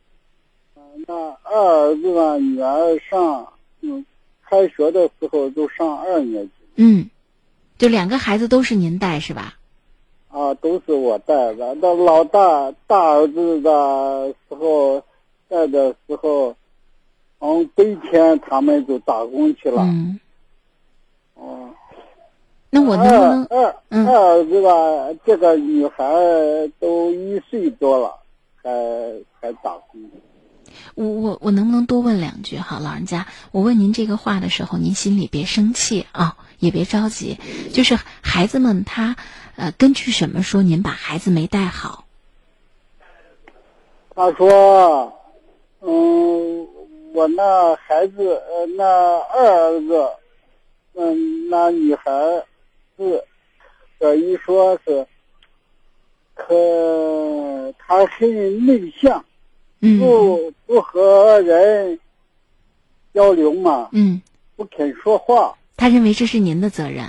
Speaker 10: 那二儿子吧，女儿上，嗯，开学的时候都上二年级。
Speaker 2: 嗯，就两个孩子都是您带是吧？
Speaker 10: 啊，都是我带的。那老大大儿子的时候带的时候，嗯，白天他们就打工去了。
Speaker 2: 嗯。
Speaker 10: 哦。
Speaker 2: 那我能不能
Speaker 10: 二二儿子吧？这个女孩都一岁多了，还还打工。
Speaker 2: 我我我能不能多问两句哈，老人家，我问您这个话的时候，您心里别生气啊，也别着急。就是孩子们他，呃，根据什么说您把孩子没带好？
Speaker 10: 他说，嗯，我那孩子，呃，那二儿子，嗯，那女孩是，呃，一说是，可他很内向。不不和人交流嘛？
Speaker 2: 嗯，
Speaker 10: 不肯说话。
Speaker 2: 他认为这是您的责任。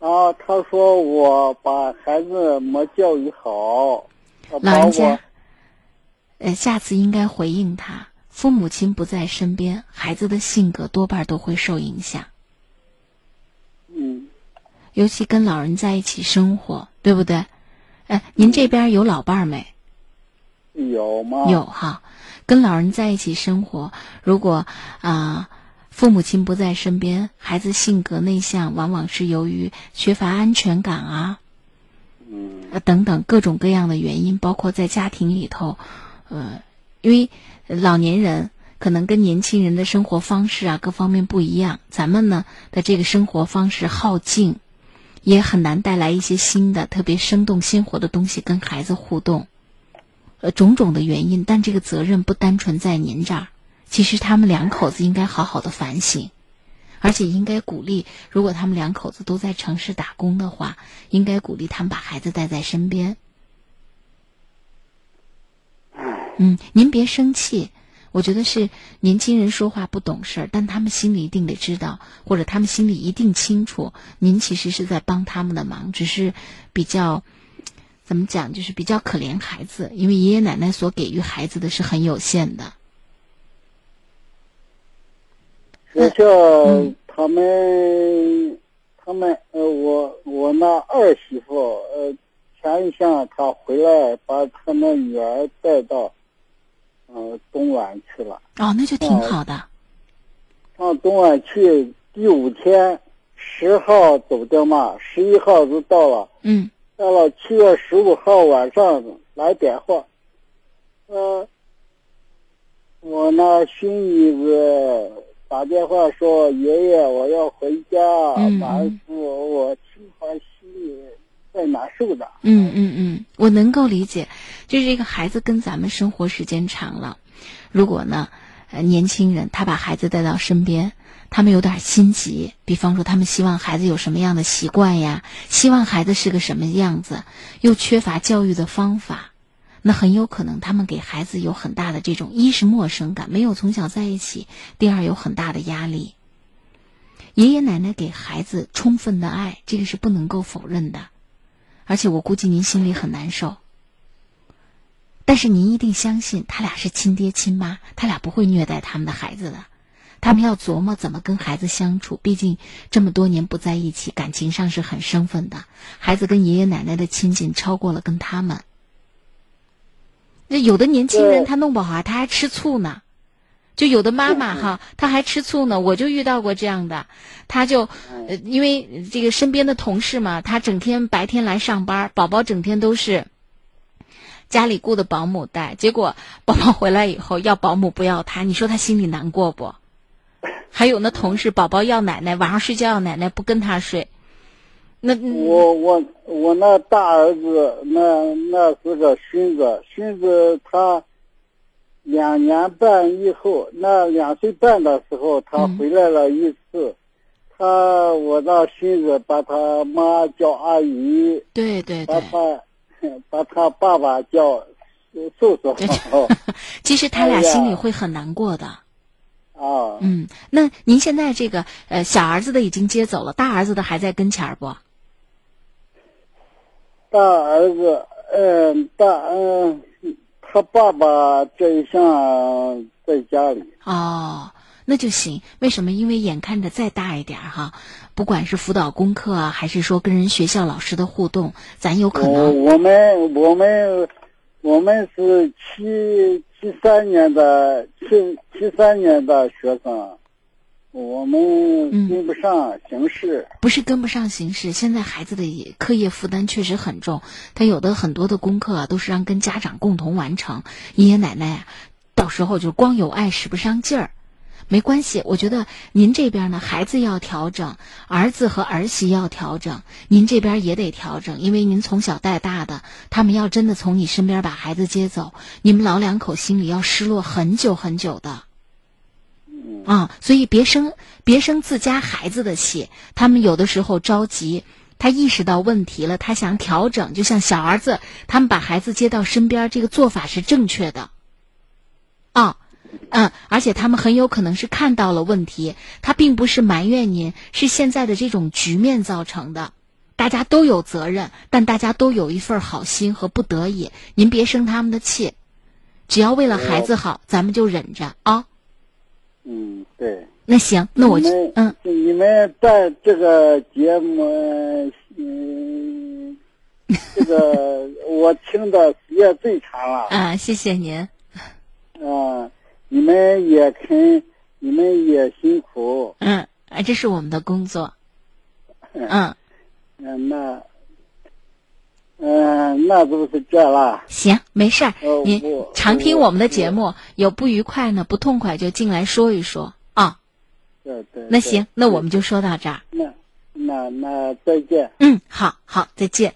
Speaker 10: 啊，他说我把孩子没教育好。
Speaker 2: 老人家，呃，下次应该回应他。父母亲不在身边，孩子的性格多半都会受影响。
Speaker 10: 嗯，
Speaker 2: 尤其跟老人在一起生活，对不对？哎，您这边有老伴儿没？
Speaker 10: 有吗？
Speaker 2: 有哈，跟老人在一起生活，如果啊父母亲不在身边，孩子性格内向，往往是由于缺乏安全感啊，
Speaker 10: 嗯，
Speaker 2: 等等各种各样的原因，包括在家庭里头，呃，因为老年人可能跟年轻人的生活方式啊各方面不一样，咱们呢的这个生活方式耗尽，也很难带来一些新的特别生动鲜活的东西跟孩子互动。呃，种种的原因，但这个责任不单纯在您这儿。其实他们两口子应该好好的反省，而且应该鼓励，如果他们两口子都在城市打工的话，应该鼓励他们把孩子带在身边。嗯，您别生气，我觉得是年轻人说话不懂事儿，但他们心里一定得知道，或者他们心里一定清楚，您其实是在帮他们的忙，只是比较。怎么讲？就是比较可怜孩子，因为爷爷奶奶所给予孩子的是很有限的。
Speaker 10: 学校他们，他们呃，我我那二媳妇呃，前一天她回来把他们女儿带到，嗯，东莞去了。
Speaker 2: 哦，那就挺好的。
Speaker 10: 上东莞去第五天，十号走的嘛，十一号就到了。
Speaker 2: 嗯。
Speaker 10: 到了七月十五号晚上来电话，呃，我那孙女子打电话说：“爷爷，我要回家。
Speaker 2: 嗯
Speaker 10: 完事我心怀心里怪难受的。
Speaker 2: 嗯嗯嗯，我能够理解，就是这个孩子跟咱们生活时间长了，如果呢，呃，年轻人他把孩子带到身边，他们有点心急，比方说他们希望孩子有什么样的习惯呀，希望孩子是个什么样子，又缺乏教育的方法，那很有可能他们给孩子有很大的这种一是陌生感，没有从小在一起；第二有很大的压力。爷爷奶奶给孩子充分的爱，这个是不能够否认的。而且我估计您心里很难受，但是您一定相信他俩是亲爹亲妈，他俩不会虐待他们的孩子的，他们要琢磨怎么跟孩子相处。毕竟这么多年不在一起，感情上是很生分的。孩子跟爷爷奶奶的亲近超过了跟他们。那有的年轻人他弄不好他还吃醋呢，就有的妈妈哈，她还吃醋呢。我就遇到过这样的，她就呃，因为这个身边的同事嘛，她整天白天来上班，宝宝整天都是家里雇的保姆带，结果 宝宝回来以后要保姆不要她，你说她心里难过不？还有那同事，宝宝要奶奶，晚上睡觉要奶奶，不跟他睡。那
Speaker 10: 我我我那大儿子那那是个孙子，孙子他两年半以后，那两岁半的时候，他回来了一次，他我那孙子把他妈叫阿姨，
Speaker 2: 对对
Speaker 10: 把他把他爸爸叫叔叔。
Speaker 2: 其实他俩心里会很难过的。
Speaker 10: 啊，
Speaker 2: 嗯，那您现在这个呃小儿子的已经接走了，大儿子的还在跟前儿不？
Speaker 10: 大儿子，嗯，大嗯，他爸爸这一项在家里。
Speaker 2: 哦，那就行。为什么？因为眼看着再大一点儿哈，不管是辅导功课啊，还是说跟人学校老师的互动，咱有可能。
Speaker 10: 我们我们我们是七七三年的七七三年的学生。我们跟不上形势、
Speaker 2: 嗯，不是跟不上形势。现在孩子的课业负担确实很重，他有的很多的功课啊，都是让跟家长共同完成。爷爷奶奶啊，到时候就光有爱使不上劲儿。没关系，我觉得您这边呢，孩子要调整，儿子和儿媳要调整，您这边也得调整，因为您从小带大的，他们要真的从你身边把孩子接走，你们老两口心里要失落很久很久的。啊，所以别生别生自家孩子的气。他们有的时候着急，他意识到问题了，他想调整。就像小儿子，他们把孩子接到身边，这个做法是正确的。啊，嗯，而且他们很有可能是看到了问题，他并不是埋怨您，是现在的这种局面造成的。大家都有责任，但大家都有一份好心和不得已。您别生他们的气，只要为了孩子好，咱们就忍着啊。
Speaker 10: 嗯，对。
Speaker 2: 那行，那我嗯，
Speaker 10: 你们在这个节目，嗯，这个我听的时间最长了。
Speaker 2: 啊，谢谢您。
Speaker 10: 啊，你们也肯，你们也辛苦。
Speaker 2: 嗯，啊，这是我们的工作。嗯。
Speaker 10: 嗯，那，嗯，那就是这了。
Speaker 2: 行，没事儿。您常听我们的节目，有不愉快呢、不痛快就进来说一说啊。
Speaker 10: 对对。
Speaker 2: 那行，那我们就说到这儿。
Speaker 10: 那那那再见。
Speaker 2: 嗯，好好，再见。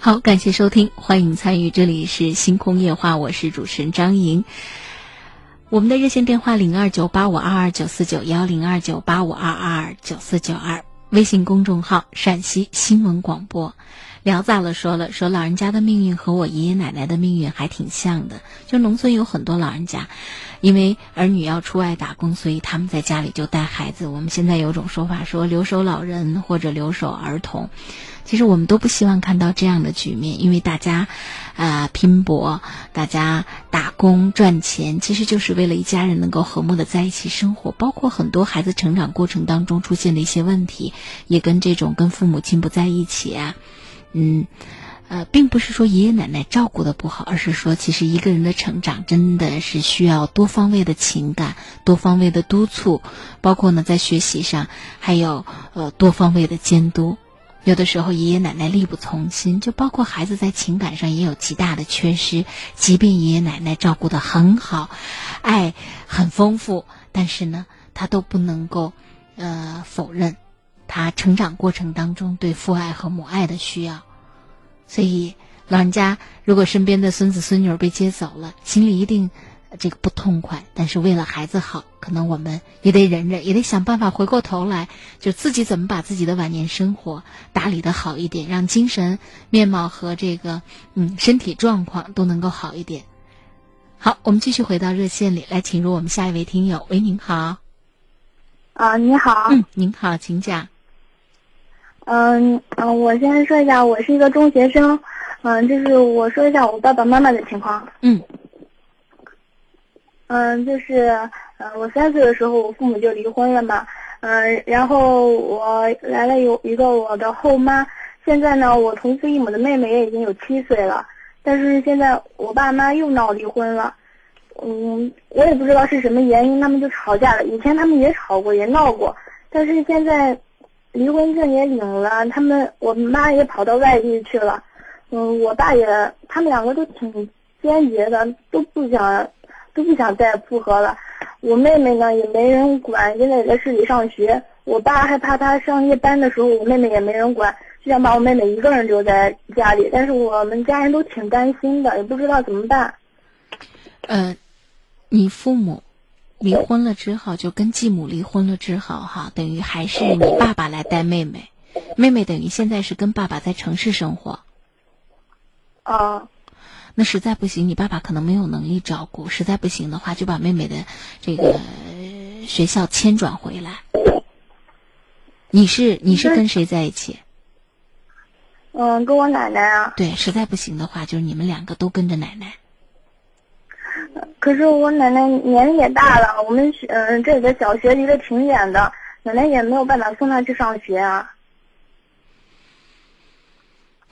Speaker 2: 好，感谢收听，欢迎参与，这里是星空夜话，我是主持人张莹。我们的热线电话零二九八五二二九四九幺零二九八五二二九四九二，微信公众号陕西新闻广播。聊早了说了，说老人家的命运和我爷爷奶奶的命运还挺像的，就农村有很多老人家，因为儿女要出外打工，所以他们在家里就带孩子。我们现在有种说法说留守老人或者留守儿童。其实我们都不希望看到这样的局面，因为大家，啊、拼搏，大家打工赚钱，其实就是为了一家人能够和睦的在一起生活。包括很多孩子成长过程当中出现的一些问题，也跟这种跟父母亲不在一起啊，嗯，呃，并不是说爷爷奶奶照顾的不好，而是说其实一个人的成长真的是需要多方位的情感、多方位的督促，包括呢在学习上还有呃多方位的监督。有的时候爷爷奶奶力不从心，就包括孩子在情感上也有极大的缺失。即便爷爷奶奶照顾的很好，爱很丰富，但是呢，他都不能够呃否认他成长过程当中对父爱和母爱的需要。所以，老人家如果身边的孙子孙女被接走了，心里一定这个不痛快。但是为了孩子好，可能我们也得忍忍，也得想办法回过头来，就自己怎么把自己的晚年生活打理的好一点，让精神面貌和这个嗯身体状况都能够好一点。好，我们继续回到热线里来，请入我们下一位听友。喂，您好。
Speaker 11: 啊，你好。
Speaker 2: 嗯，您好，请讲。
Speaker 11: 嗯嗯，我先说一下，我是一个中学生。嗯，就是我说一下我爸爸妈妈的情况。
Speaker 2: 嗯。
Speaker 11: 嗯，就是呃，我三岁的时候，我父母就离婚了嘛。嗯，然后我来了有一个我的后妈。现在呢，我同父异母的妹妹也已经有七岁了。但是现在我爸妈又闹离婚了。嗯，我也不知道是什么原因，他们就吵架了。以前他们也吵过，也闹过，但是现在。离婚证也领了，他们我妈也跑到外地去了，嗯，我爸也，他们两个都挺坚决的，都不想，都不想再复合了。我妹妹呢也没人管，现在也在市里上学。我爸害怕她上夜班的时候，我妹妹也没人管，就想把我妹妹一个人留在家里。但是我们家人都挺担心的，也不知道怎么办。
Speaker 2: 呃，你父母。离婚了之后，就跟继母离婚了之后，哈，等于还是你爸爸来带妹妹，妹妹等于现在是跟爸爸在城市生活。
Speaker 11: 啊，
Speaker 2: 那实在不行，你爸爸可能没有能力照顾，实在不行的话，就把妹妹的这个学校迁转回来。你是你是跟谁在一起？
Speaker 11: 嗯，跟我奶奶啊。
Speaker 2: 对，实在不行的话，就是你们两个都跟着奶奶。
Speaker 11: 可是我奶奶年龄也大了，我们嗯这里的小学离得挺远的，奶奶也没有办法送她去上学啊。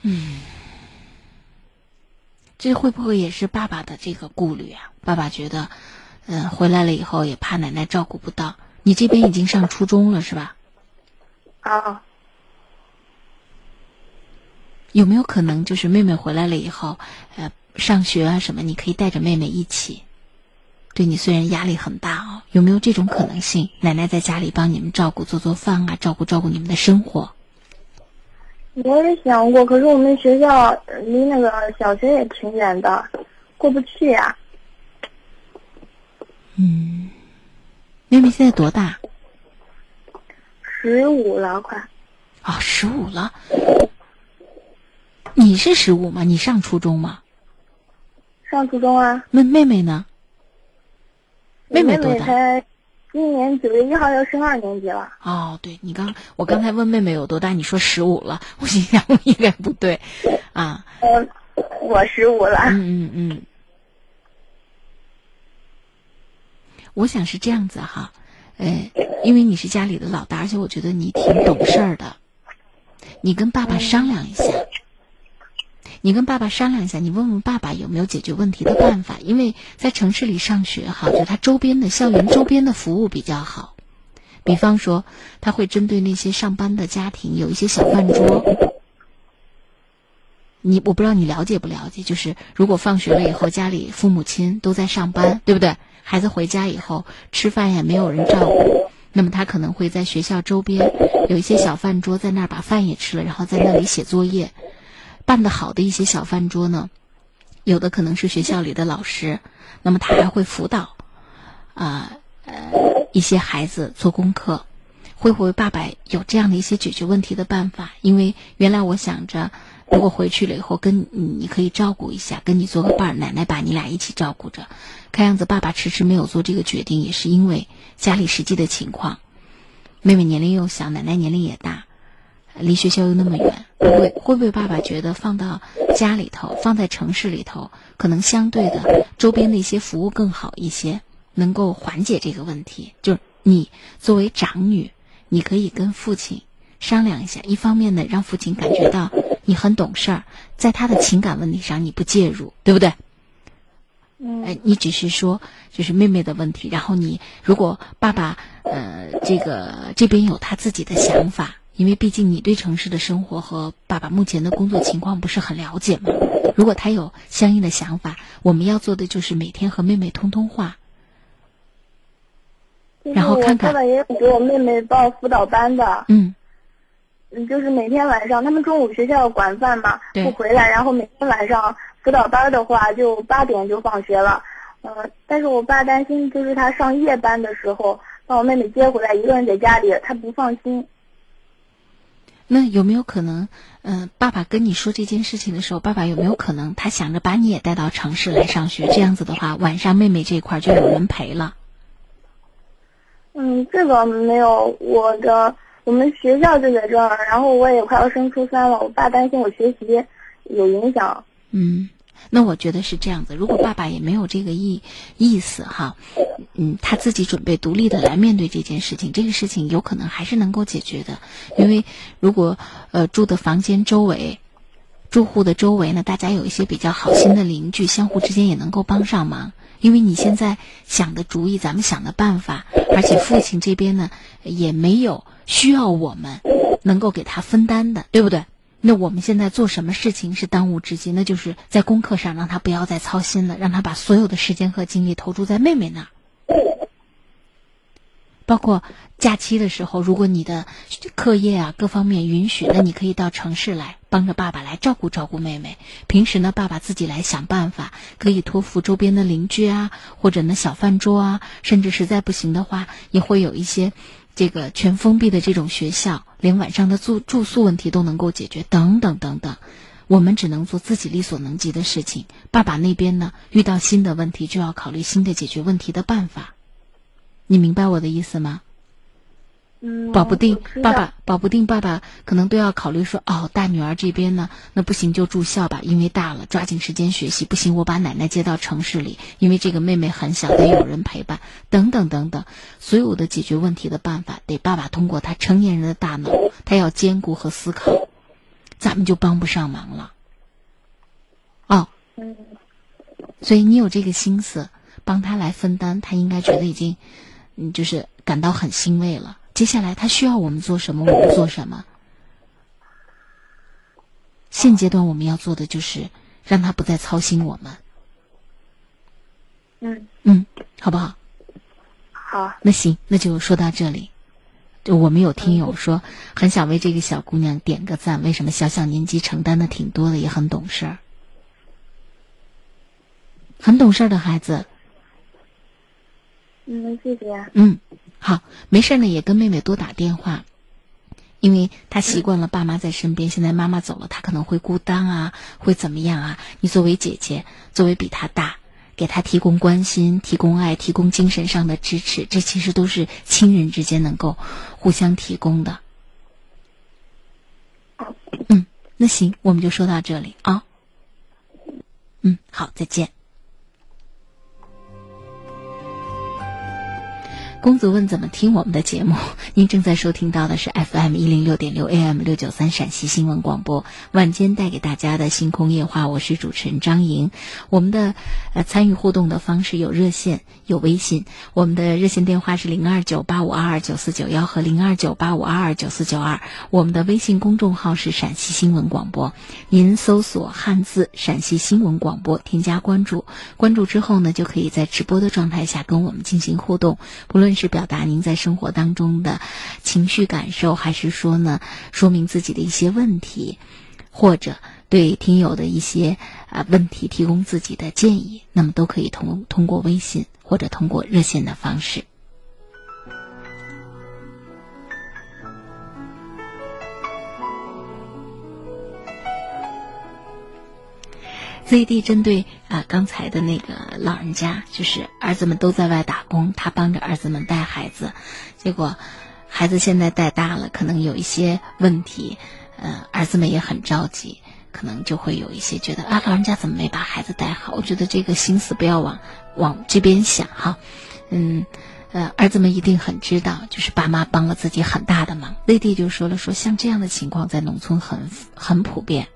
Speaker 2: 嗯，这会不会也是爸爸的这个顾虑啊？爸爸觉得，嗯，回来了以后也怕奶奶照顾不到。你这边已经上初中了是吧？
Speaker 11: 啊。
Speaker 2: 有没有可能就是妹妹回来了以后，呃？上学啊什么，你可以带着妹妹一起。对你虽然压力很大哦，有没有这种可能性？奶奶在家里帮你们照顾做做饭啊，照顾照顾你们的生活。
Speaker 11: 我也想过，可是我们学校离那个小学也挺远的，过不去呀。
Speaker 2: 嗯，妹妹现在多大？
Speaker 11: 十五了，快。
Speaker 2: 啊，十五了。你是十五吗？你上初中吗？
Speaker 11: 上初中啊，
Speaker 2: 那妹妹呢？妹
Speaker 11: 妹
Speaker 2: 多大？
Speaker 11: 才今年九月一号要升二年级了。
Speaker 2: 哦，对你刚我刚才问妹妹有多大，你说十五了，我心想应该不对，啊。
Speaker 11: 嗯，我十五了。
Speaker 2: 嗯嗯嗯。我想是这样子哈，呃，因为你是家里的老大，而且我觉得你挺懂事儿的，你跟爸爸商量一下。你跟爸爸商量一下，你问问爸爸有没有解决问题的办法。因为在城市里上学哈，就他周边的校园周边的服务比较好。比方说，他会针对那些上班的家庭有一些小饭桌。你我不知道你了解不了解，就是如果放学了以后家里父母亲都在上班，对不对？孩子回家以后吃饭也没有人照顾，那么他可能会在学校周边有一些小饭桌，在那儿把饭也吃了，然后在那里写作业。办得好的一些小饭桌呢，有的可能是学校里的老师，那么他还会辅导，啊呃一些孩子做功课，会不会爸爸有这样的一些解决问题的办法？因为原来我想着，如果回去了以后跟你可以照顾一下，跟你做个伴儿，奶奶把你俩一起照顾着。看样子爸爸迟迟没有做这个决定，也是因为家里实际的情况，妹妹年龄又小，奶奶年龄也大。离学校又那么远，会会不会爸爸觉得放到家里头，放在城市里头，可能相对的周边的一些服务更好一些，能够缓解这个问题？就是你作为长女，你可以跟父亲商量一下。一方面呢，让父亲感觉到你很懂事儿，在他的情感问题上你不介入，对不对？
Speaker 4: 嗯，
Speaker 2: 哎，你只是说就是妹妹的问题，然后你如果爸爸呃这个这边有他自己的想法，因为毕竟你对城市的生活和爸爸目前的工作情况不是很了解嘛。如果他有相应的想法，我们要做的就是每天和妹妹通通话，然后看看
Speaker 4: 爸爸也有给我妹妹报辅导班的，
Speaker 2: 嗯
Speaker 4: 嗯，就是每天晚上他们中午学校管饭嘛，不回来，然后每天晚上辅导班的话就八点就放学了，呃，但是我爸担心就是他上夜班的时候把我妹妹接回来一个人在家里，他不放心。
Speaker 2: 那有没有可能，嗯、爸爸跟你说这件事情的时候，爸爸有没有可能他想着把你也带到城市来上学？这样子的话，晚上妹妹这块儿就有人陪了。
Speaker 4: 嗯，这个没有，我的我们学校就在这儿，然后我也快要升初三了，我爸担心我学习有影响。
Speaker 2: 嗯，那我觉得是这样子。如果爸爸也没有这个意意思哈，嗯，他自己准备独立的来面对这件事情，这个事情有可能还是能够解决的。因为如果呃住的房间周围，住户的周围呢，大家有一些比较好心的邻居，相互之间也能够帮上忙。因为你现在想的主意，咱们想的办法，而且父亲这边呢也没有需要我们能够给他分担的，对不对？那我们现在做什么事情是当务之急？那就是在功课上让他不要再操心了，让他把所有的时间和精力投注在妹妹那儿。包括假期的时候，如果你的课业啊各方面允许，那你可以到城市来帮着爸爸来照顾照顾妹妹。平时呢，爸爸自己来想办法，可以托付周边的邻居啊，或者呢小饭桌啊，甚至实在不行的话，也会有一些这个全封闭的这种学校，连晚上的住住宿问题都能够解决，等等等等。我们只能做自己力所能及的事情。爸爸那边呢，遇到新的问题就要考虑新的解决问题的办法。你明白我的意思吗？
Speaker 4: 嗯，
Speaker 2: 保不定爸爸，保不定爸爸可能都要考虑说，哦，大女儿这边呢，那不行就住校吧，因为大了，抓紧时间学习。不行，我把奶奶接到城市里，因为这个妹妹很小，得有人陪伴，等等等等。所有的解决问题的办法，得爸爸通过他成年人的大脑，他要兼顾和思考，咱们就帮不上忙了。哦，
Speaker 4: 嗯
Speaker 2: 所以你有这个心思帮他来分担，他应该觉得已经，嗯，就是感到很欣慰了。接下来他需要我们做什么，我们做什么。现阶段我们要做的就是让他不再操心我们，
Speaker 4: 嗯，
Speaker 2: 嗯，好不好？
Speaker 4: 好，
Speaker 2: 那行，那就说到这里。就我们有听友说，很想为这个小姑娘点个赞。为什么小小年纪承担的挺多的，也很懂事儿，很懂事儿的孩子。
Speaker 4: 嗯，谢谢。
Speaker 2: 嗯，好，没事呢，也跟妹妹多打电话，因为她习惯了爸妈在身边，现在妈妈走了，她可能会孤单啊，会怎么样啊？你作为姐姐，作为比她大，给她提供关心、提供爱、提供精神上的支持，这其实都是亲人之间能够互相提供的。嗯，那行，我们就说到这里啊。嗯，好，再见。公子问怎么听我们的节目？您正在收听到的是 FM 一零六点六 AM 六九三陕西新闻广播晚间带给大家的星空夜话，我是主持人张莹。我们的呃参与互动的方式有热线，有微信。我们的热线电话是零二九八五二二九四九幺和零二九八五二二九四九二。我们的微信公众号是陕西新闻广播，您搜索汉字陕西新闻广播，添加关注。关注之后呢，就可以在直播的状态下跟我们进行互动，不论是表达您在生活当中的情绪感受，还是说呢说明自己的一些问题，或者对听友的一些啊、问题提供自己的建议，那么都可以通通过微信或者通过热线的方式。ZD 针对啊、刚才的那个老人家，就是儿子们都在外打工，他帮着儿子们带孩子，结果孩子现在带大了，可能有一些问题，呃，儿子们也很着急，可能就会有一些觉得啊，老人家怎么没把孩子带好？我觉得这个心思不要往往这边想哈，嗯。呃，儿子们一定很知道，就是爸妈帮了自己很大的忙。内地就说了，说像这样的情况在农村很很普遍。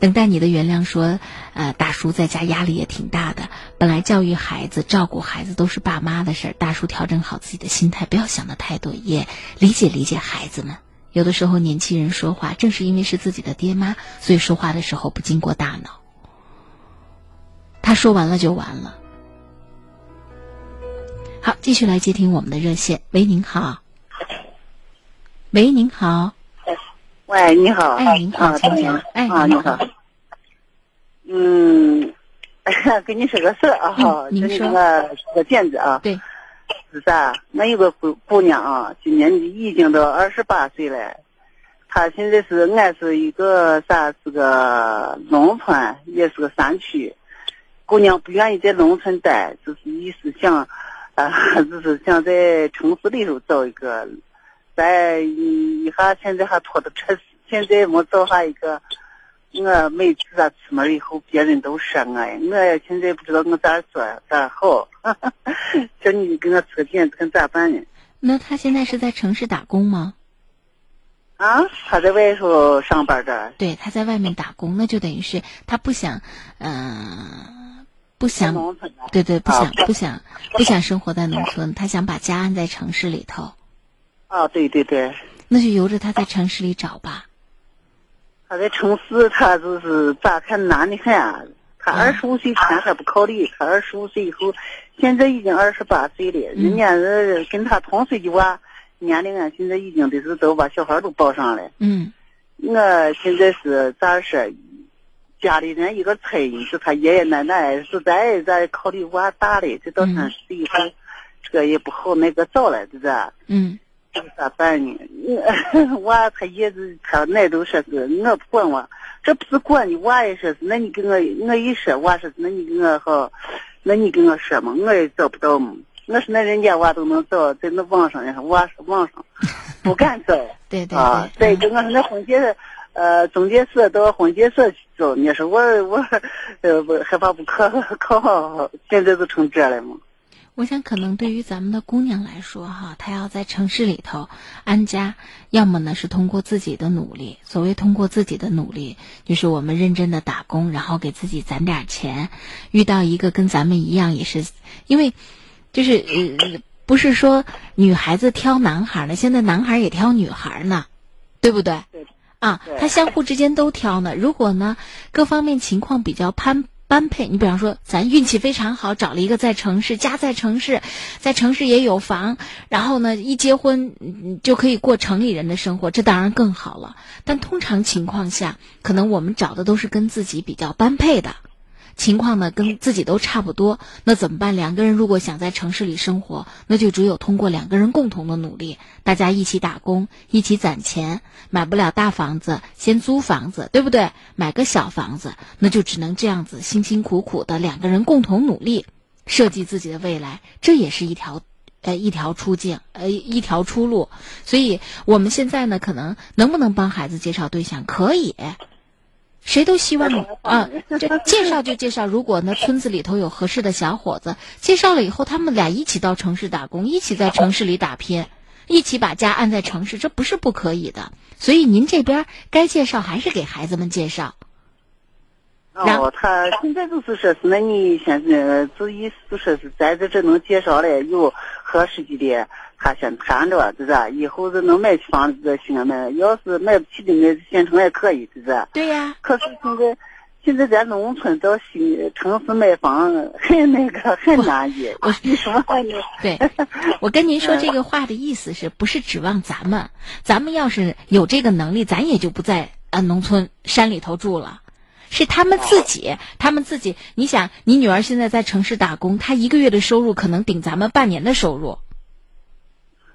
Speaker 2: 等待你的原谅说，呃，大叔在家压力也挺大的。本来教育孩子、照顾孩子都是爸妈的事儿，大叔调整好自己的心态，不要想的太多，也理解理解孩子们。有的时候年轻人说话，正是因为是自己的爹妈，所以说话的时候不经过大脑。他说完了就完了。好，继续来接听我们的热线。喂，您好。喂，您好。
Speaker 12: 喂，你好。
Speaker 2: 哎，您好，
Speaker 12: 啊，你好。嗯，跟你说个事儿啊，哈，
Speaker 2: 您
Speaker 12: 说个个件子啊。
Speaker 2: 对。
Speaker 12: 是啥？我有个姑姑娘啊，今年已经都二十八岁了。她现在是俺是一个啥？是个农村，也是个山区。姑娘不愿意在农村待，就是意思想，啊，就是想在城市里头找一个。再一下，现在还拖着车，现在没找下一个。我每次啊出门以后，别人都说我，我现在不知道我咋说咋好。叫 你给我出个点子，看咋办呢？
Speaker 2: 那他现在是在城市打工吗？
Speaker 12: 啊，他在外头上班的。
Speaker 2: 对，他在外面打工，那就等于是他不想，嗯，不想，对对，不想不想不想生活在农村，他想把家安在城市里头。
Speaker 12: 啊，对对对。
Speaker 2: 那就由着他在城市里找吧。
Speaker 12: 他在城市，他就是咋看难的很啊。他二十五岁前还不考虑，他二十五岁以后，现在已经二十八岁了。人家是跟他同岁的娃，年龄啊，现在已经得是都把小孩都抱上了。
Speaker 2: 嗯。
Speaker 12: 我现在是咋说？家里人一个催，是他爷爷奶奶实在在考虑娃大了，这到三十岁以后，这个也不好那个早了，是不是？
Speaker 2: 嗯。
Speaker 12: 这咋办呢？娃他爷子他奶都说是我不管娃，这不是管你娃也说是，那你跟我我一说娃说是，那你跟我好，那你跟我说嘛，我也找不到嘛。我说那人家娃都能找，在那网上呀，娃是网上不敢找。
Speaker 2: 对对对。
Speaker 12: 啊，再一个我说那婚介呃中介所到婚介所去找，你说我我呃不害怕不可靠，现在都成这了嘛。
Speaker 2: 我想，可能对于咱们的姑娘来说，哈，她要在城市里头安家，要么呢是通过自己的努力。所谓通过自己的努力，就是我们认真的打工，然后给自己攒点钱。遇到一个跟咱们一样，也是，因为，就是呃，不是说女孩子挑男孩呢，现在男孩也挑女孩呢，对不对？
Speaker 12: 对。
Speaker 2: 啊，他相互之间都挑呢。如果呢，各方面情况比较攀。般配，你比方说，咱运气非常好，找了一个在城市，家在城市，在城市也有房，然后呢，一结婚就可以过城里人的生活，这当然更好了。但通常情况下，可能我们找的都是跟自己比较般配的。情况呢，跟自己都差不多，那怎么办？两个人如果想在城市里生活，那就只有通过两个人共同的努力，大家一起打工，一起攒钱，买不了大房子，先租房子，对不对？买个小房子，那就只能这样子，辛辛苦苦的两个人共同努力，设计自己的未来，这也是一条，呃，一条出境，呃，一条出路。所以我们现在呢，可能能不能帮孩子介绍对象？可以。谁都希望啊，这介绍就介绍。如果呢，村子里头有合适的小伙子，介绍了以后，他们俩一起到城市打工，一起在城市里打拼，一起把家安在城市，这不是不可以的。所以您这边该介绍还是给孩子们介绍。
Speaker 12: 哦，他现在就是说是，那你现在就意思就说是咱在这能介绍了有合适的。他先谈着，是不是？以后是能买起房子再行买，要是买不起的，买县城也可以，是不是？
Speaker 2: 对呀。
Speaker 12: 可是现在，现在咱农村到新城市买房很那个很难的。
Speaker 2: 我
Speaker 12: 你说呢？
Speaker 2: 对，我跟您说这个话的意思是不是指望咱们？咱们要是有这个能力，咱也就不在啊农村山里头住了。是他们自己，他们自己。你想，你女儿现在在城市打工，她一个月的收入可能顶咱们半年的收入。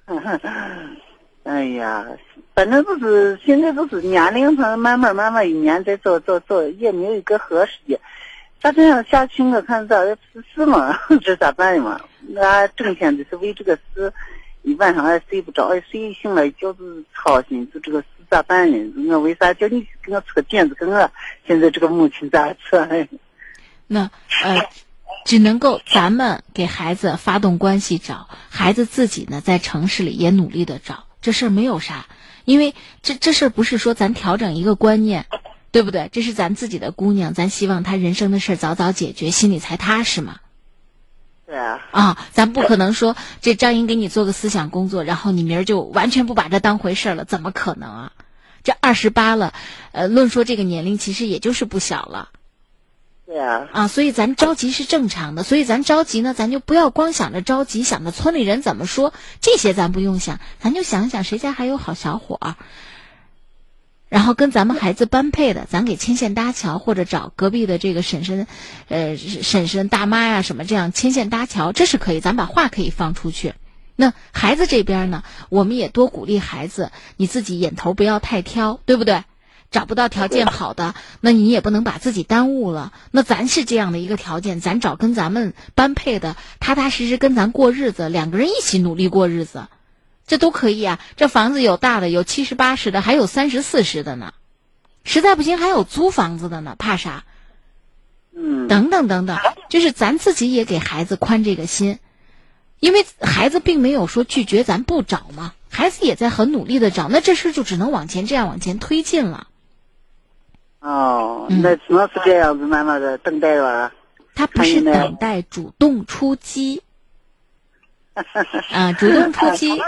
Speaker 12: 哎呀，反正就是现在都是年龄上慢慢慢慢一年再找找找，也没有一个合适的。咋这样下去？我看咋的不是嘛？这咋办嘛？俺整天就是为这个事，一晚上也睡不着，睡醒了一觉子操心，就这个咋办呢？我为啥叫你给我出个点子？给我现在这个母亲咋说？
Speaker 2: 那呃。只能够咱们给孩子发动关系找，孩子自己呢在城市里也努力的找，这事儿没有啥，因为这这事儿不是说咱调整一个观念，对不对？这是咱自己的姑娘，咱希望她人生的事儿早早解决，心里才踏实嘛。
Speaker 12: 对啊。
Speaker 2: 啊，咱不可能说这张英给你做个思想工作，然后你明儿就完全不把这当回事儿了，怎么可能啊？这二十八了，呃，论说这个年龄，其实也就是不小了。
Speaker 12: 对啊。
Speaker 2: 啊，所以咱着急是正常的，所以咱着急呢，咱就不要光想着着急，想着村里人怎么说，这些咱不用想，咱就想想谁家还有好小伙儿，然后跟咱们孩子般配的，咱给牵线搭桥，或者找隔壁的这个婶婶，呃，婶婶大妈呀什么这样牵线搭桥，这是可以，咱把话可以放出去。那孩子这边呢，我们也多鼓励孩子，你自己眼头不要太挑，对不对？找不到条件好的，那你也不能把自己耽误了。那咱是这样的一个条件，咱找跟咱们般配的，踏踏实实跟咱过日子，两个人一起努力过日子，这都可以啊。这房子有大的，有七十八十的，还有三十四十的呢。实在不行，还有租房子的呢，怕啥？
Speaker 12: 嗯。
Speaker 2: 等等等等，就是咱自己也给孩子宽这个心。因为孩子并没有说拒绝咱不找嘛，孩子也在很努力的找，那这事就只能往前这样往前推进了。
Speaker 12: 哦，那只能是这样子，慢慢的等待吧。
Speaker 2: 他不是等待，主动出击。啊，主动出击。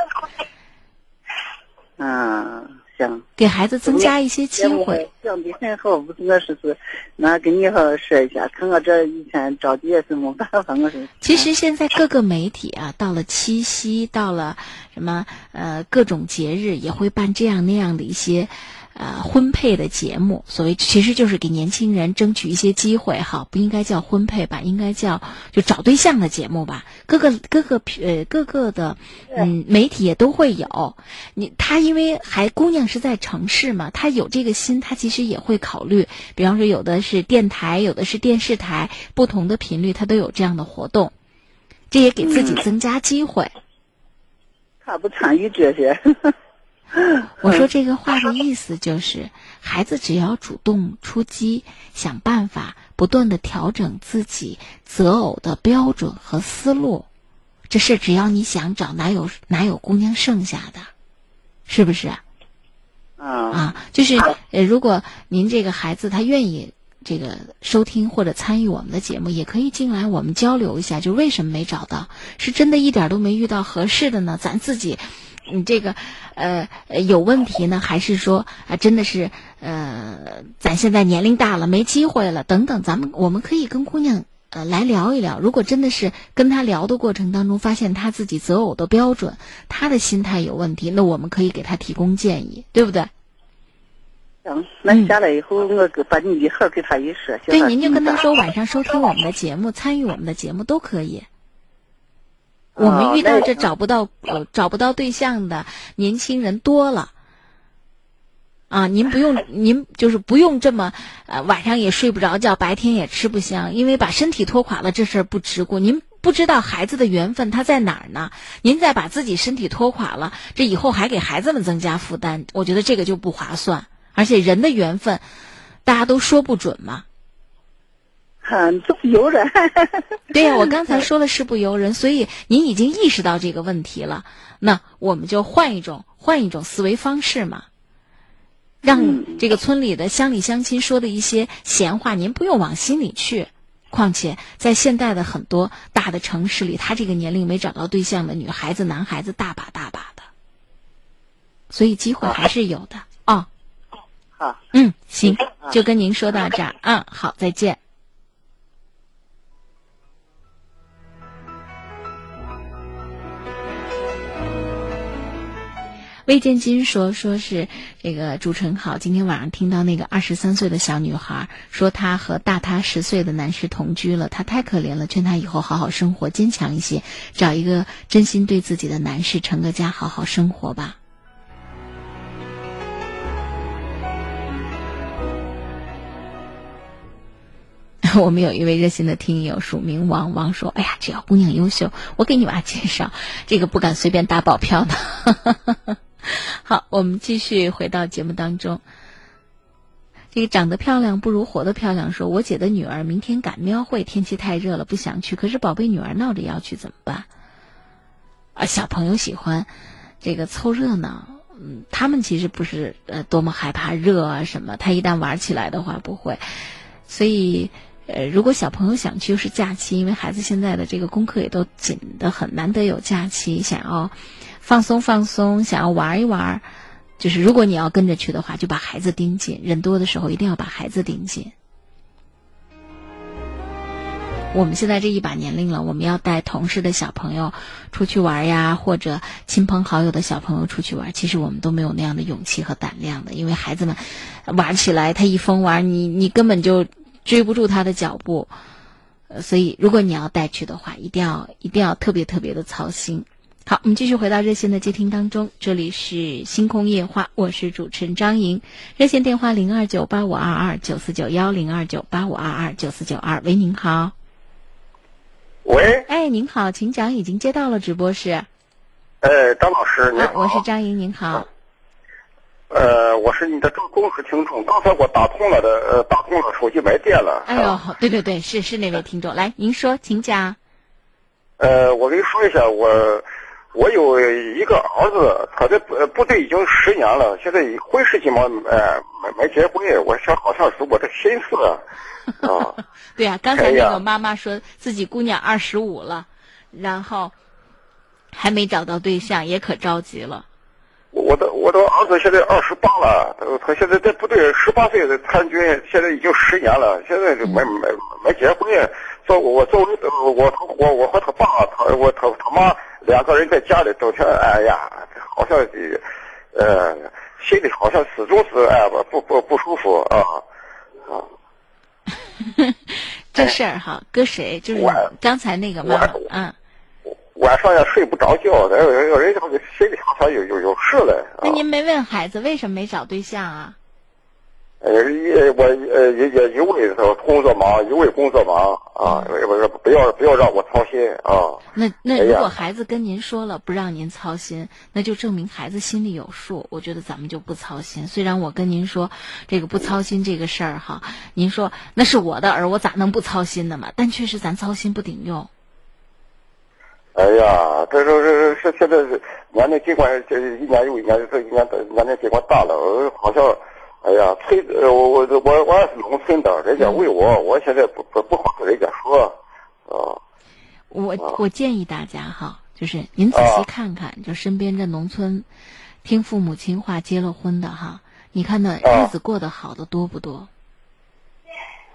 Speaker 12: 嗯，行。
Speaker 2: 给孩子增加一些机会。
Speaker 12: 想的很好，不是我说是，那跟你好好说一下，看我这一天着急也是没办法，我说。
Speaker 2: 其实现在各个媒体啊，到了七夕，到了什么呃各种节日，也会办这样那样的一些。呃，婚配的节目，所谓其实就是给年轻人争取一些机会哈，不应该叫婚配吧，应该叫就找对象的节目吧。各个各个呃各个的嗯媒体也都会有。你他因为还姑娘是在城市嘛，他有这个心，他其实也会考虑。比方说，有的是电台，有的是电视台，不同的频率，他都有这样的活动，这也给自己增加机会。
Speaker 12: 他不参与这些。
Speaker 2: 我说这个话的意思就是，孩子只要主动出击，想办法不断的调整自己择偶的标准和思路，这事只要你想找，哪有哪有姑娘剩下的，是不是？啊，就是呃，如果您这个孩子他愿意这个收听或者参与我们的节目，也可以进来我们交流一下，就为什么没找到？是真的一点都没遇到合适的呢？咱自己。你这个，呃，有问题呢，还是说啊，真的是，呃，咱现在年龄大了，没机会了，等等，咱们我们可以跟姑娘呃来聊一聊。如果真的是跟她聊的过程当中，发现她自己择偶的标准，她的心态有问题，那我们可以给她提供建议，对不对？
Speaker 12: 行，那下来以后，我把你的号给他一说。
Speaker 2: 对，您就跟他说，晚上收听我们的节目，参与我们的节目都可以。我们遇到这找不到呃找不到对象的年轻人多了，啊，您不用 您就是不用这么呃晚上也睡不着觉，白天也吃不香，因为把身体拖垮了这事儿不值过。您不知道孩子的缘分他在哪儿呢？您再把自己身体拖垮了，这以后还给孩子们增加负担，我觉得这个就不划算。而且人的缘分，大家都说不准嘛。
Speaker 12: 很不由人。
Speaker 2: 对呀，我刚才说了是不由人，所以您已经意识到这个问题了。那我们就换一种换一种思维方式嘛，让这个村里的乡里乡亲说的一些闲话，您不用往心里去。况且在现代的很多大的城市里，他这个年龄没找到对象的女孩子、男孩子大把大把的，所以机会还是有的啊。
Speaker 12: 好，
Speaker 2: 嗯，行，就跟您说到这儿。嗯，好，再见。魏建金说：“说是这个主持人好，今天晚上听到那个二十三岁的小女孩说，她和大她十岁的男士同居了，她太可怜了，劝她以后好好生活，坚强一些，找一个真心对自己的男士，成个家，好好生活吧。”我们有一位热心的听友署名王王说：“哎呀，只要姑娘优秀，我给你娃介绍，这个不敢随便打保票的。” 好，我们继续回到节目当中。这个长得漂亮不如活得漂亮。说，我姐的女儿明天赶庙会，天气太热了不想去，可是宝贝女儿闹着要去怎么办？啊，小朋友喜欢这个凑热闹，嗯，他们其实不是呃多么害怕热啊什么，他一旦玩起来的话不会，所以呃如果小朋友想去又是假期，因为孩子现在的这个功课也都紧得很，难得有假期，想要放松放松，想要玩一玩。就是如果你要跟着去的话，就把孩子盯紧。人多的时候，一定要把孩子盯紧。我们现在这一把年龄了，我们要带同事的小朋友出去玩呀，或者亲朋好友的小朋友出去玩，其实我们都没有那样的勇气和胆量的，因为孩子们玩起来，他一疯玩，你你根本就追不住他的脚步。所以，如果你要带去的话，一定要一定要特别特别的操心。好，我们继续回到热线的接听当中，这里是星空夜话，我是主持人张莹，热线电话零二九八五二二九四九幺零二九八五二二九四九二，喂，您好。
Speaker 9: 喂。
Speaker 2: 哎，您好，请讲，已经接到了直播室。
Speaker 9: 哎，张老师，您好。
Speaker 2: 我是张莹，您好。
Speaker 9: 呃，我是你的忠忠实听众，刚才我打通了的，呃，打通了，手机没电了。
Speaker 2: 哎呦，对对对，是是那位听众，来，您说，请讲。
Speaker 9: 呃，我跟你说一下，我。我有一个儿子，他在部部队已经十年了，现在婚事情嘛，呃，没没结婚。我想好像是我的心思 啊。
Speaker 2: 对呀，刚才那个妈妈说自己姑娘二十五了，然后还没找到对象，也可着急了。
Speaker 9: 我的我的儿子现在二十八了，他他现在在部队十八岁的参军，现在已经十年了，现在就没没没结婚。作我作为我我我和他爸，他我他他妈。两个人在家里整天，哎呀，好像呃，心里好像始终是哎不不不不舒服啊啊。
Speaker 2: 这事儿哈，搁谁就是刚才那个嘛，嗯。
Speaker 9: 晚上也睡不着觉，有有人家心里好像有有有事了。
Speaker 2: 那您没问孩子为什么没找对象啊？
Speaker 9: 呃，也我呃也也一味是工作忙，一味工作忙啊，不是不要不要让我操心啊。
Speaker 2: 那那如果孩子跟您说了不让您操心，那就证明孩子心里有数。我觉得咱们就不操心。虽然我跟您说这个不操心这个事儿哈，您说那是我的儿，我咋能不操心呢嘛？但确实咱操心不顶用。
Speaker 9: 哎呀，这说是是现在是年龄尽管这一年又一年，这一年年龄尽管大了，好像。哎呀，村呃，我我我我也是农村的，人家问我，我现在不不不好跟人家说，啊。
Speaker 2: 我我建议大家哈，就是您仔细看看，就身边这农村，听父母亲话结了婚的哈，你看那日子过得好的多不多？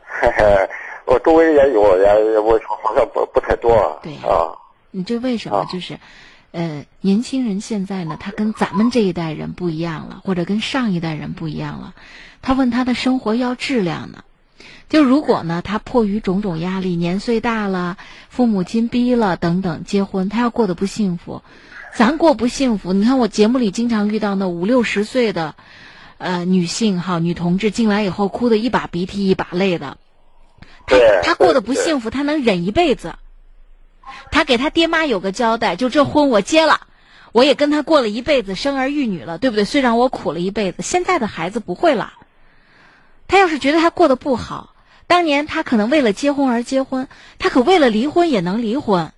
Speaker 9: 嘿嘿，我周围也有，也我好像不不太多。
Speaker 2: 对
Speaker 9: 啊。
Speaker 2: 你这为什么就是？呃，年轻人现在呢，他跟咱们这一代人不一样了，或者跟上一代人不一样了。他问他的生活要质量呢，就如果呢，他迫于种种压力，年岁大了，父母亲逼了等等，结婚他要过得不幸福，咱过不幸福。你看我节目里经常遇到那五六十岁的，呃，女性哈，女同志进来以后哭的一把鼻涕一把泪的，她她过得不幸福，她能忍一辈子。他给他爹妈有个交代，就这婚我结了，我也跟他过了一辈子，生儿育女了，对不对？虽然我苦了一辈子，现在的孩子不会了。他要是觉得他过得不好，当年他可能为了结婚而结婚，他可为了离婚也能离婚。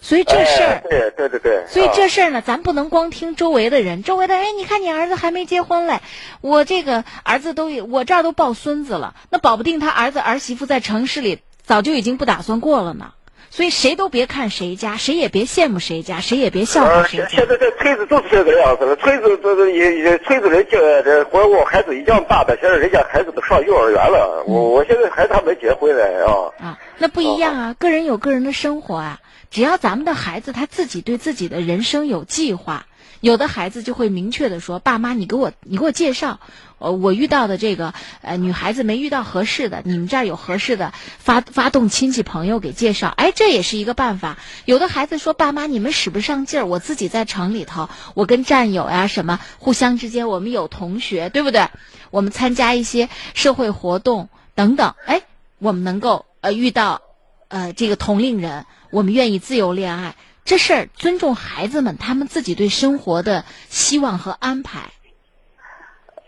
Speaker 2: 所以这事儿，
Speaker 9: 对对对对。
Speaker 2: 所以这事儿呢，咱不能光听周围的人，周围的哎，你看你儿子还没结婚嘞，我这个儿子都我这儿都抱孙子了，那保不定他儿子儿媳妇在城市里早就已经不打算过了呢。所以谁都别看谁家，谁也别羡慕谁家，谁也别笑话谁家。
Speaker 9: 现在这村子都是这个样子了，村子这这也也村子人这这和我孩子一样大的，现在人家孩子都上幼儿园了。我我现在孩子还没结婚呢啊。
Speaker 2: 啊，那不一样啊，个人有个人的生活啊。只要咱们的孩子他自己对自己的人生有计划。有的孩子就会明确的说：“爸妈，你给我，你给我介绍，呃，我遇到的这个呃女孩子没遇到合适的，你们这儿有合适的，发发动亲戚朋友给介绍，哎，这也是一个办法。有的孩子说：爸妈，你们使不上劲儿，我自己在城里头，我跟战友呀什么，互相之间我们有同学，对不对？我们参加一些社会活动等等，哎，我们能够呃遇到，呃这个同龄人，我们愿意自由恋爱。”这事儿尊重孩子们他们自己对生活的希望和安排。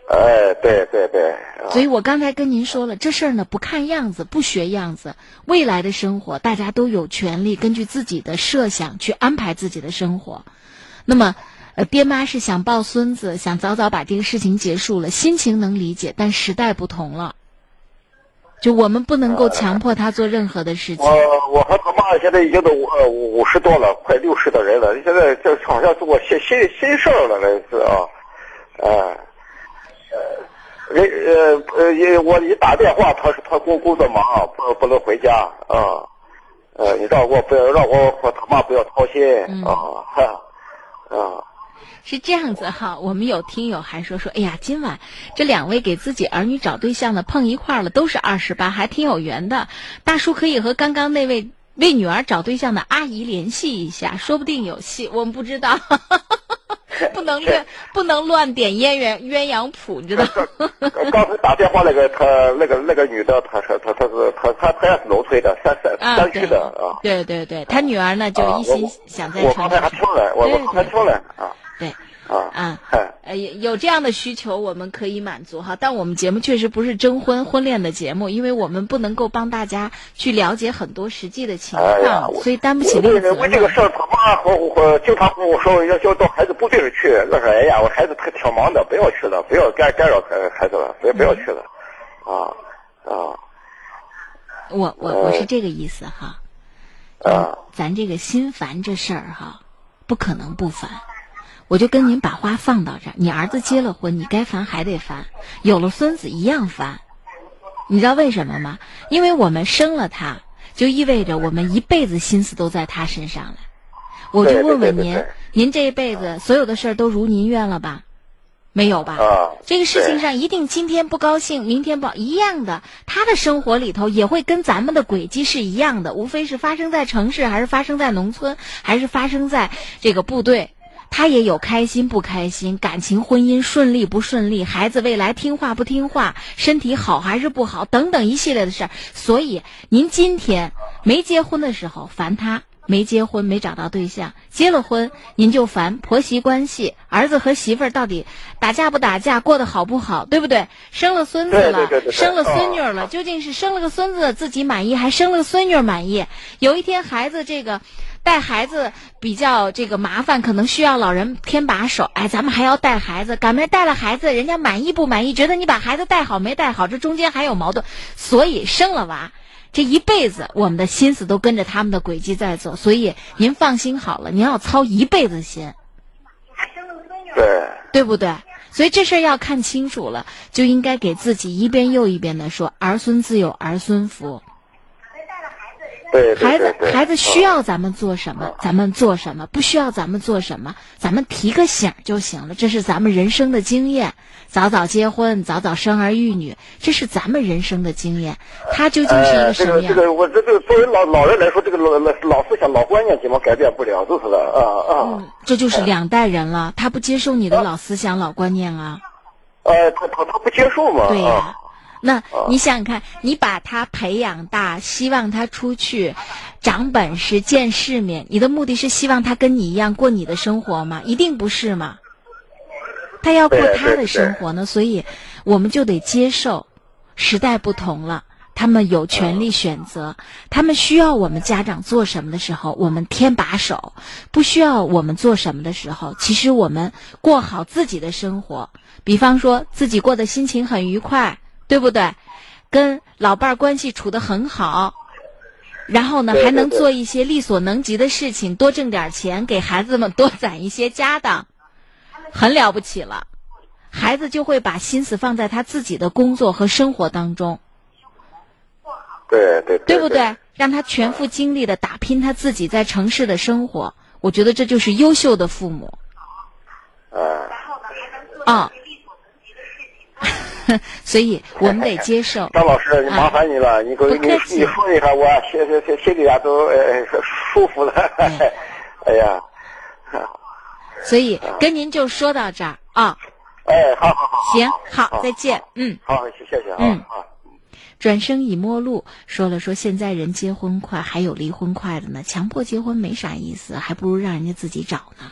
Speaker 9: 哎，对对对，啊
Speaker 2: 所以我刚才跟您说了，这事儿呢不看样子，不学样子，未来的生活大家都有权利根据自己的设想去安排自己的生活。那么，呃，爹妈是想抱孙子，想早早把这个事情结束了，心情能理解，但时代不同了，就我们不能够强迫他做任何的事情。
Speaker 9: 我我和他妈现在已经都五呃五五十多了，快六十的人了，现在这好像是我心心心事儿了，那是啊，呃，呃，人呃呃，也我一打电话，他是他工工作忙，不不能回家啊，呃，你让我不要让我和他妈不要操心啊，哈啊。
Speaker 2: 是这样子哈，我们有听友还说说，哎呀，今晚这两位给自己儿女找对象的碰一块儿了，都是二十八，还挺有缘的。大叔可以和刚刚那位为女儿找对象的阿姨联系一下，说不定有戏。我们不知道，不能乱不能乱点鸳鸯鸳鸯谱，你知道？
Speaker 9: 刚才打电话那个他那个那个女的，她说她她是她她她也是农村的，山山
Speaker 2: 啊
Speaker 9: 山区的啊。
Speaker 2: 对对对，她女儿呢就一心想在
Speaker 9: 我刚才还
Speaker 2: 城市。
Speaker 9: 听了，我我刚才听了啊
Speaker 2: 对。
Speaker 9: 啊
Speaker 2: 啊，
Speaker 9: 哎
Speaker 2: 呃，有有这样的需求，我们可以满足哈。但我们节目确实不是征婚婚恋的节目，因为我们不能够帮大家去了解很多实际的情况，所以担不起
Speaker 9: 为
Speaker 2: 这个责任。
Speaker 9: 为这个事儿，他妈和我经常跟我说要要到孩子部队里去。我说哎呀，我孩子他挺忙的，不要去了，不要干干扰孩孩子了，不要不要去了，啊啊
Speaker 2: 我我我是这个意思哈。
Speaker 9: 啊！
Speaker 2: 咱这个心烦这事儿哈，不可能不烦。我就跟您把话放到这儿，你儿子结了婚，你该烦还得烦，有了孙子一样烦。你知道为什么吗？因为我们生了他，就意味着我们一辈子心思都在他身上了。我就问问您您这一辈子所有的事儿都如您愿了吧？没有吧？
Speaker 9: 啊
Speaker 2: 这个事情上一定今天不高兴，明天不一样的，他的生活里头也会跟咱们的轨迹是一样的，无非是发生在城市，还是发生在农村，还是发生在这个部队。他也有开心不开心，感情婚姻顺利不顺利，孩子未来听话不听话，身体好还是不好，等等一系列的事儿。所以您今天没结婚的时候烦他，没结婚没找到对象，结了婚您就烦婆媳关系，儿子和媳妇儿到底打架不打架，过得好不好，对不对？生了孙子了，
Speaker 9: 对对对对
Speaker 2: 生了孙女
Speaker 9: 哦
Speaker 2: 了，究竟是生了个孙子自己满意，还生了个孙女满意？有一天孩子这个。带孩子比较这个麻烦，可能需要老人添把手。哎，咱们还要带孩子，赶明儿带了孩子，人家满意不满意？觉得你把孩子带好没带好，这中间还有矛盾。所以生了娃，这一辈子我们的心思都跟着他们的轨迹在走。所以您放心好了，您要操一辈子心，
Speaker 9: 对
Speaker 2: 对不对？所以这事儿要看清楚了，就应该给自己一遍又一遍的说：儿孙自有儿孙福。孩子孩子需要咱们做什么，咱们做什么；不需要咱们做什么，咱们提个醒就行了。这是咱们人生的经验。早早结婚，早早生儿育女，这是咱们人生的经验。他究竟是一
Speaker 9: 哎
Speaker 2: 个什么样？
Speaker 9: 这个这个，我这这个作为老老人来说，这个老老老思想、老观念怎么改变不了，就是的啊啊。
Speaker 2: 这就是两代人了。他不接受你的老思想、老观念啊。
Speaker 9: 呃，他他他不接受嘛？
Speaker 2: 对呀、
Speaker 9: 啊
Speaker 2: 那你想想看，你把他培养大，希望他出去长本事、见世面，你的目的是希望他跟你一样过你的生活吗？一定不是嘛。他要过他的生活呢，所以我们就得接受，时代不同了。他们有权利选择，他们需要我们家长做什么的时候，我们添把手；不需要我们做什么的时候，其实我们过好自己的生活。比方说，自己过得心情很愉快，对不对？跟老伴儿关系处得很好，然后呢，
Speaker 9: 对对
Speaker 2: 还能做一些力所能及的事情，多挣点钱，给孩子们多攒一些家当，很了不起了。孩子就会把心思放在他自己的工作和生活当中，
Speaker 9: 对对
Speaker 2: 对不对？让他全副精力的打拼他自己在城市的生活，我觉得这就是优秀的父母
Speaker 9: 啊。
Speaker 2: 啊。所以我们得接受。
Speaker 9: 张老师，你麻烦你了，你给我你你说一下，我心心心心里啊都呃舒服了。哎呀，
Speaker 2: 所以跟您就说到这儿啊。
Speaker 9: 哎，好好好，
Speaker 2: 行，好，再见，嗯。
Speaker 9: 好，谢谢啊。
Speaker 2: 嗯
Speaker 9: 好
Speaker 2: 转身已陌路，说了说现在人结婚快，还有离婚快的呢，强迫结婚没啥意思，还不如让人家自己找呢。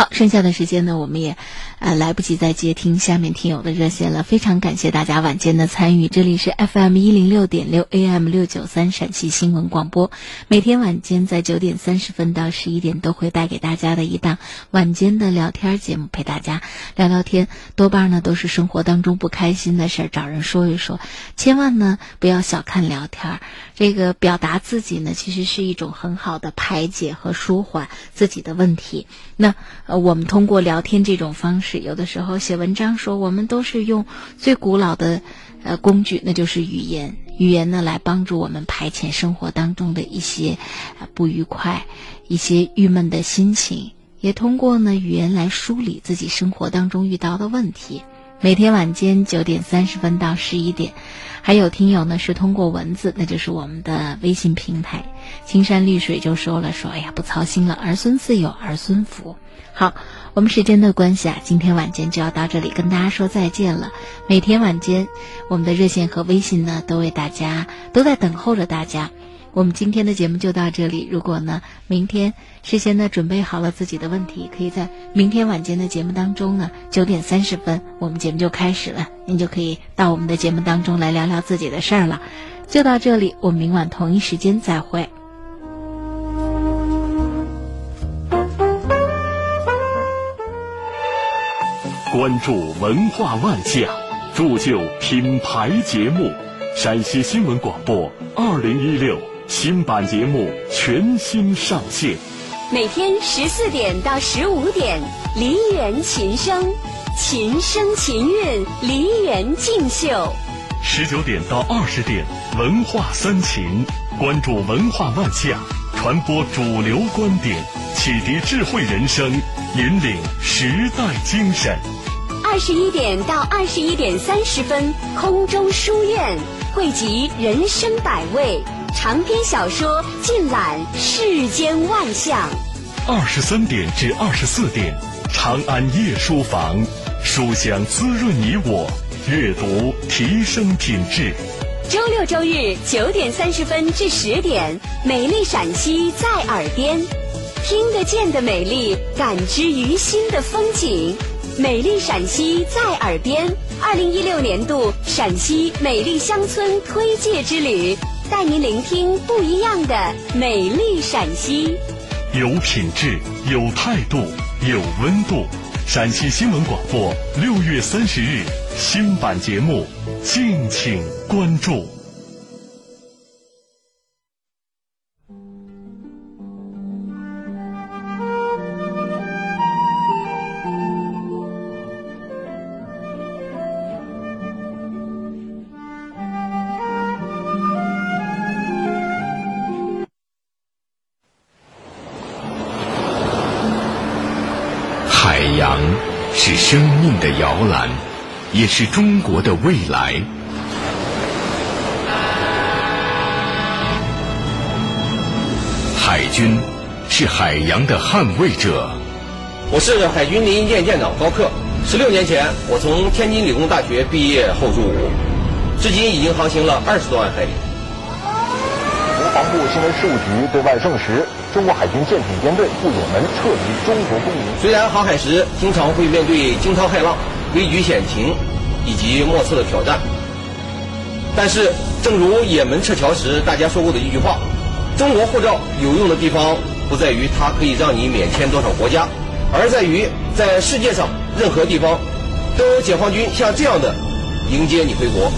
Speaker 2: 剩下的时间呢，我们也，呃，来不及再接听下面听友的热线了。非常感谢大家晚间的参与，这里是 FM 一零六点六 AM 六九三陕西新闻广播，每天晚间在九点三十分到十一点都会带给大家的一档晚间的聊天节目，陪大家聊聊天。多半呢都是生活当中不开心的事儿，找人说一说。千万呢不要小看聊天儿，这个表达自己呢，其实是一种很好的排解和舒缓自己的问题。那呃，我们通过聊天这种方式，有的时候写文章说，我们都是用最古老的呃工具，那就是语言。语言呢，来帮助我们排遣生活当中的一些啊不愉快、一些郁闷的心情，也通过呢语言来梳理自己生活当中遇到的问题。每天晚间九点三十分到十一点，还有听友呢是通过文字，那就是我们的微信平台。青山绿水就说了说，哎呀，不操心了，儿孙自有儿孙福。好，我们时间的关系啊，今天晚间就要到这里跟大家说再见了。每天晚间，我们的热线和微信呢，都为大家都在等候着大家。我们今天的节目就到这里。如果呢，明天事先呢准备好了自己的问题，可以在明天晚间的节目当中呢，九点三十分，我们节目就开始了，您就可以到我们的节目当中来聊聊自己的事儿了。就到这里，我们明晚同一时间再会。
Speaker 13: 关注文化万象，铸就品牌节目。陕西新闻广播二零一六新版节目全新上线，
Speaker 14: 每天十四点到十五点，梨园琴声，琴声琴韵，梨园竞秀。
Speaker 13: 十九点到二十点，文化三秦，关注文化万象，传播主流观点，启迪智慧人生，引领时代精神。
Speaker 14: 二十一点到二十一点三十分，空中书院。汇集人生百味，长篇小说尽览世间万象。
Speaker 13: 二十三点至二十四点，长安夜书房，书香滋润你我，阅读提升品质。
Speaker 14: 周六周日九点三十分至十点，美丽陕西在耳边，听得见的美丽，感知于心的风景。美丽陕西在耳边，二零一六年度陕西美丽乡村推介之旅，带您聆听不一样的美丽陕西。
Speaker 13: 有品质，有态度，有温度。陕西新闻广播六月三十日新版节目，敬请关注。
Speaker 15: 摇篮，也是中国的未来。海军是海洋的捍卫者。
Speaker 16: 我是海军林舰舰长高克。十六年前，我从天津理工大学毕业后入伍，至今已经航行了二十多万海里。
Speaker 17: 国防部新闻事务局对外证实，中国海军舰艇编队赴也门撤离中国公民。
Speaker 16: 虽然航海时经常会面对惊涛骇浪、危局险情以及莫测的挑战，但是正如也门撤侨时大家说过的一句话：“中国护照有用的地方不在于它可以让你免签多少国家，而在于在世界上任何地方都有解放军像这样的迎接你回国。”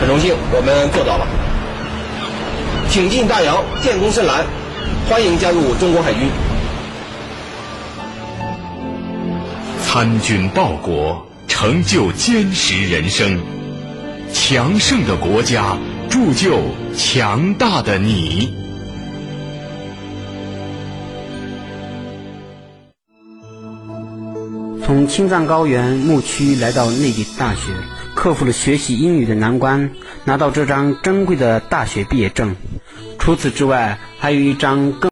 Speaker 16: 很荣幸我们做到了。挺进大洋，建功深蓝，欢迎加入中国海军。
Speaker 15: 参军报国，成就坚实人生。强盛的国家，铸就强大的你。
Speaker 18: 从青藏高原牧区来到内地大学，克服了学习英语的难关，拿到这张珍贵的大学毕业证。除此之外，还有一张更。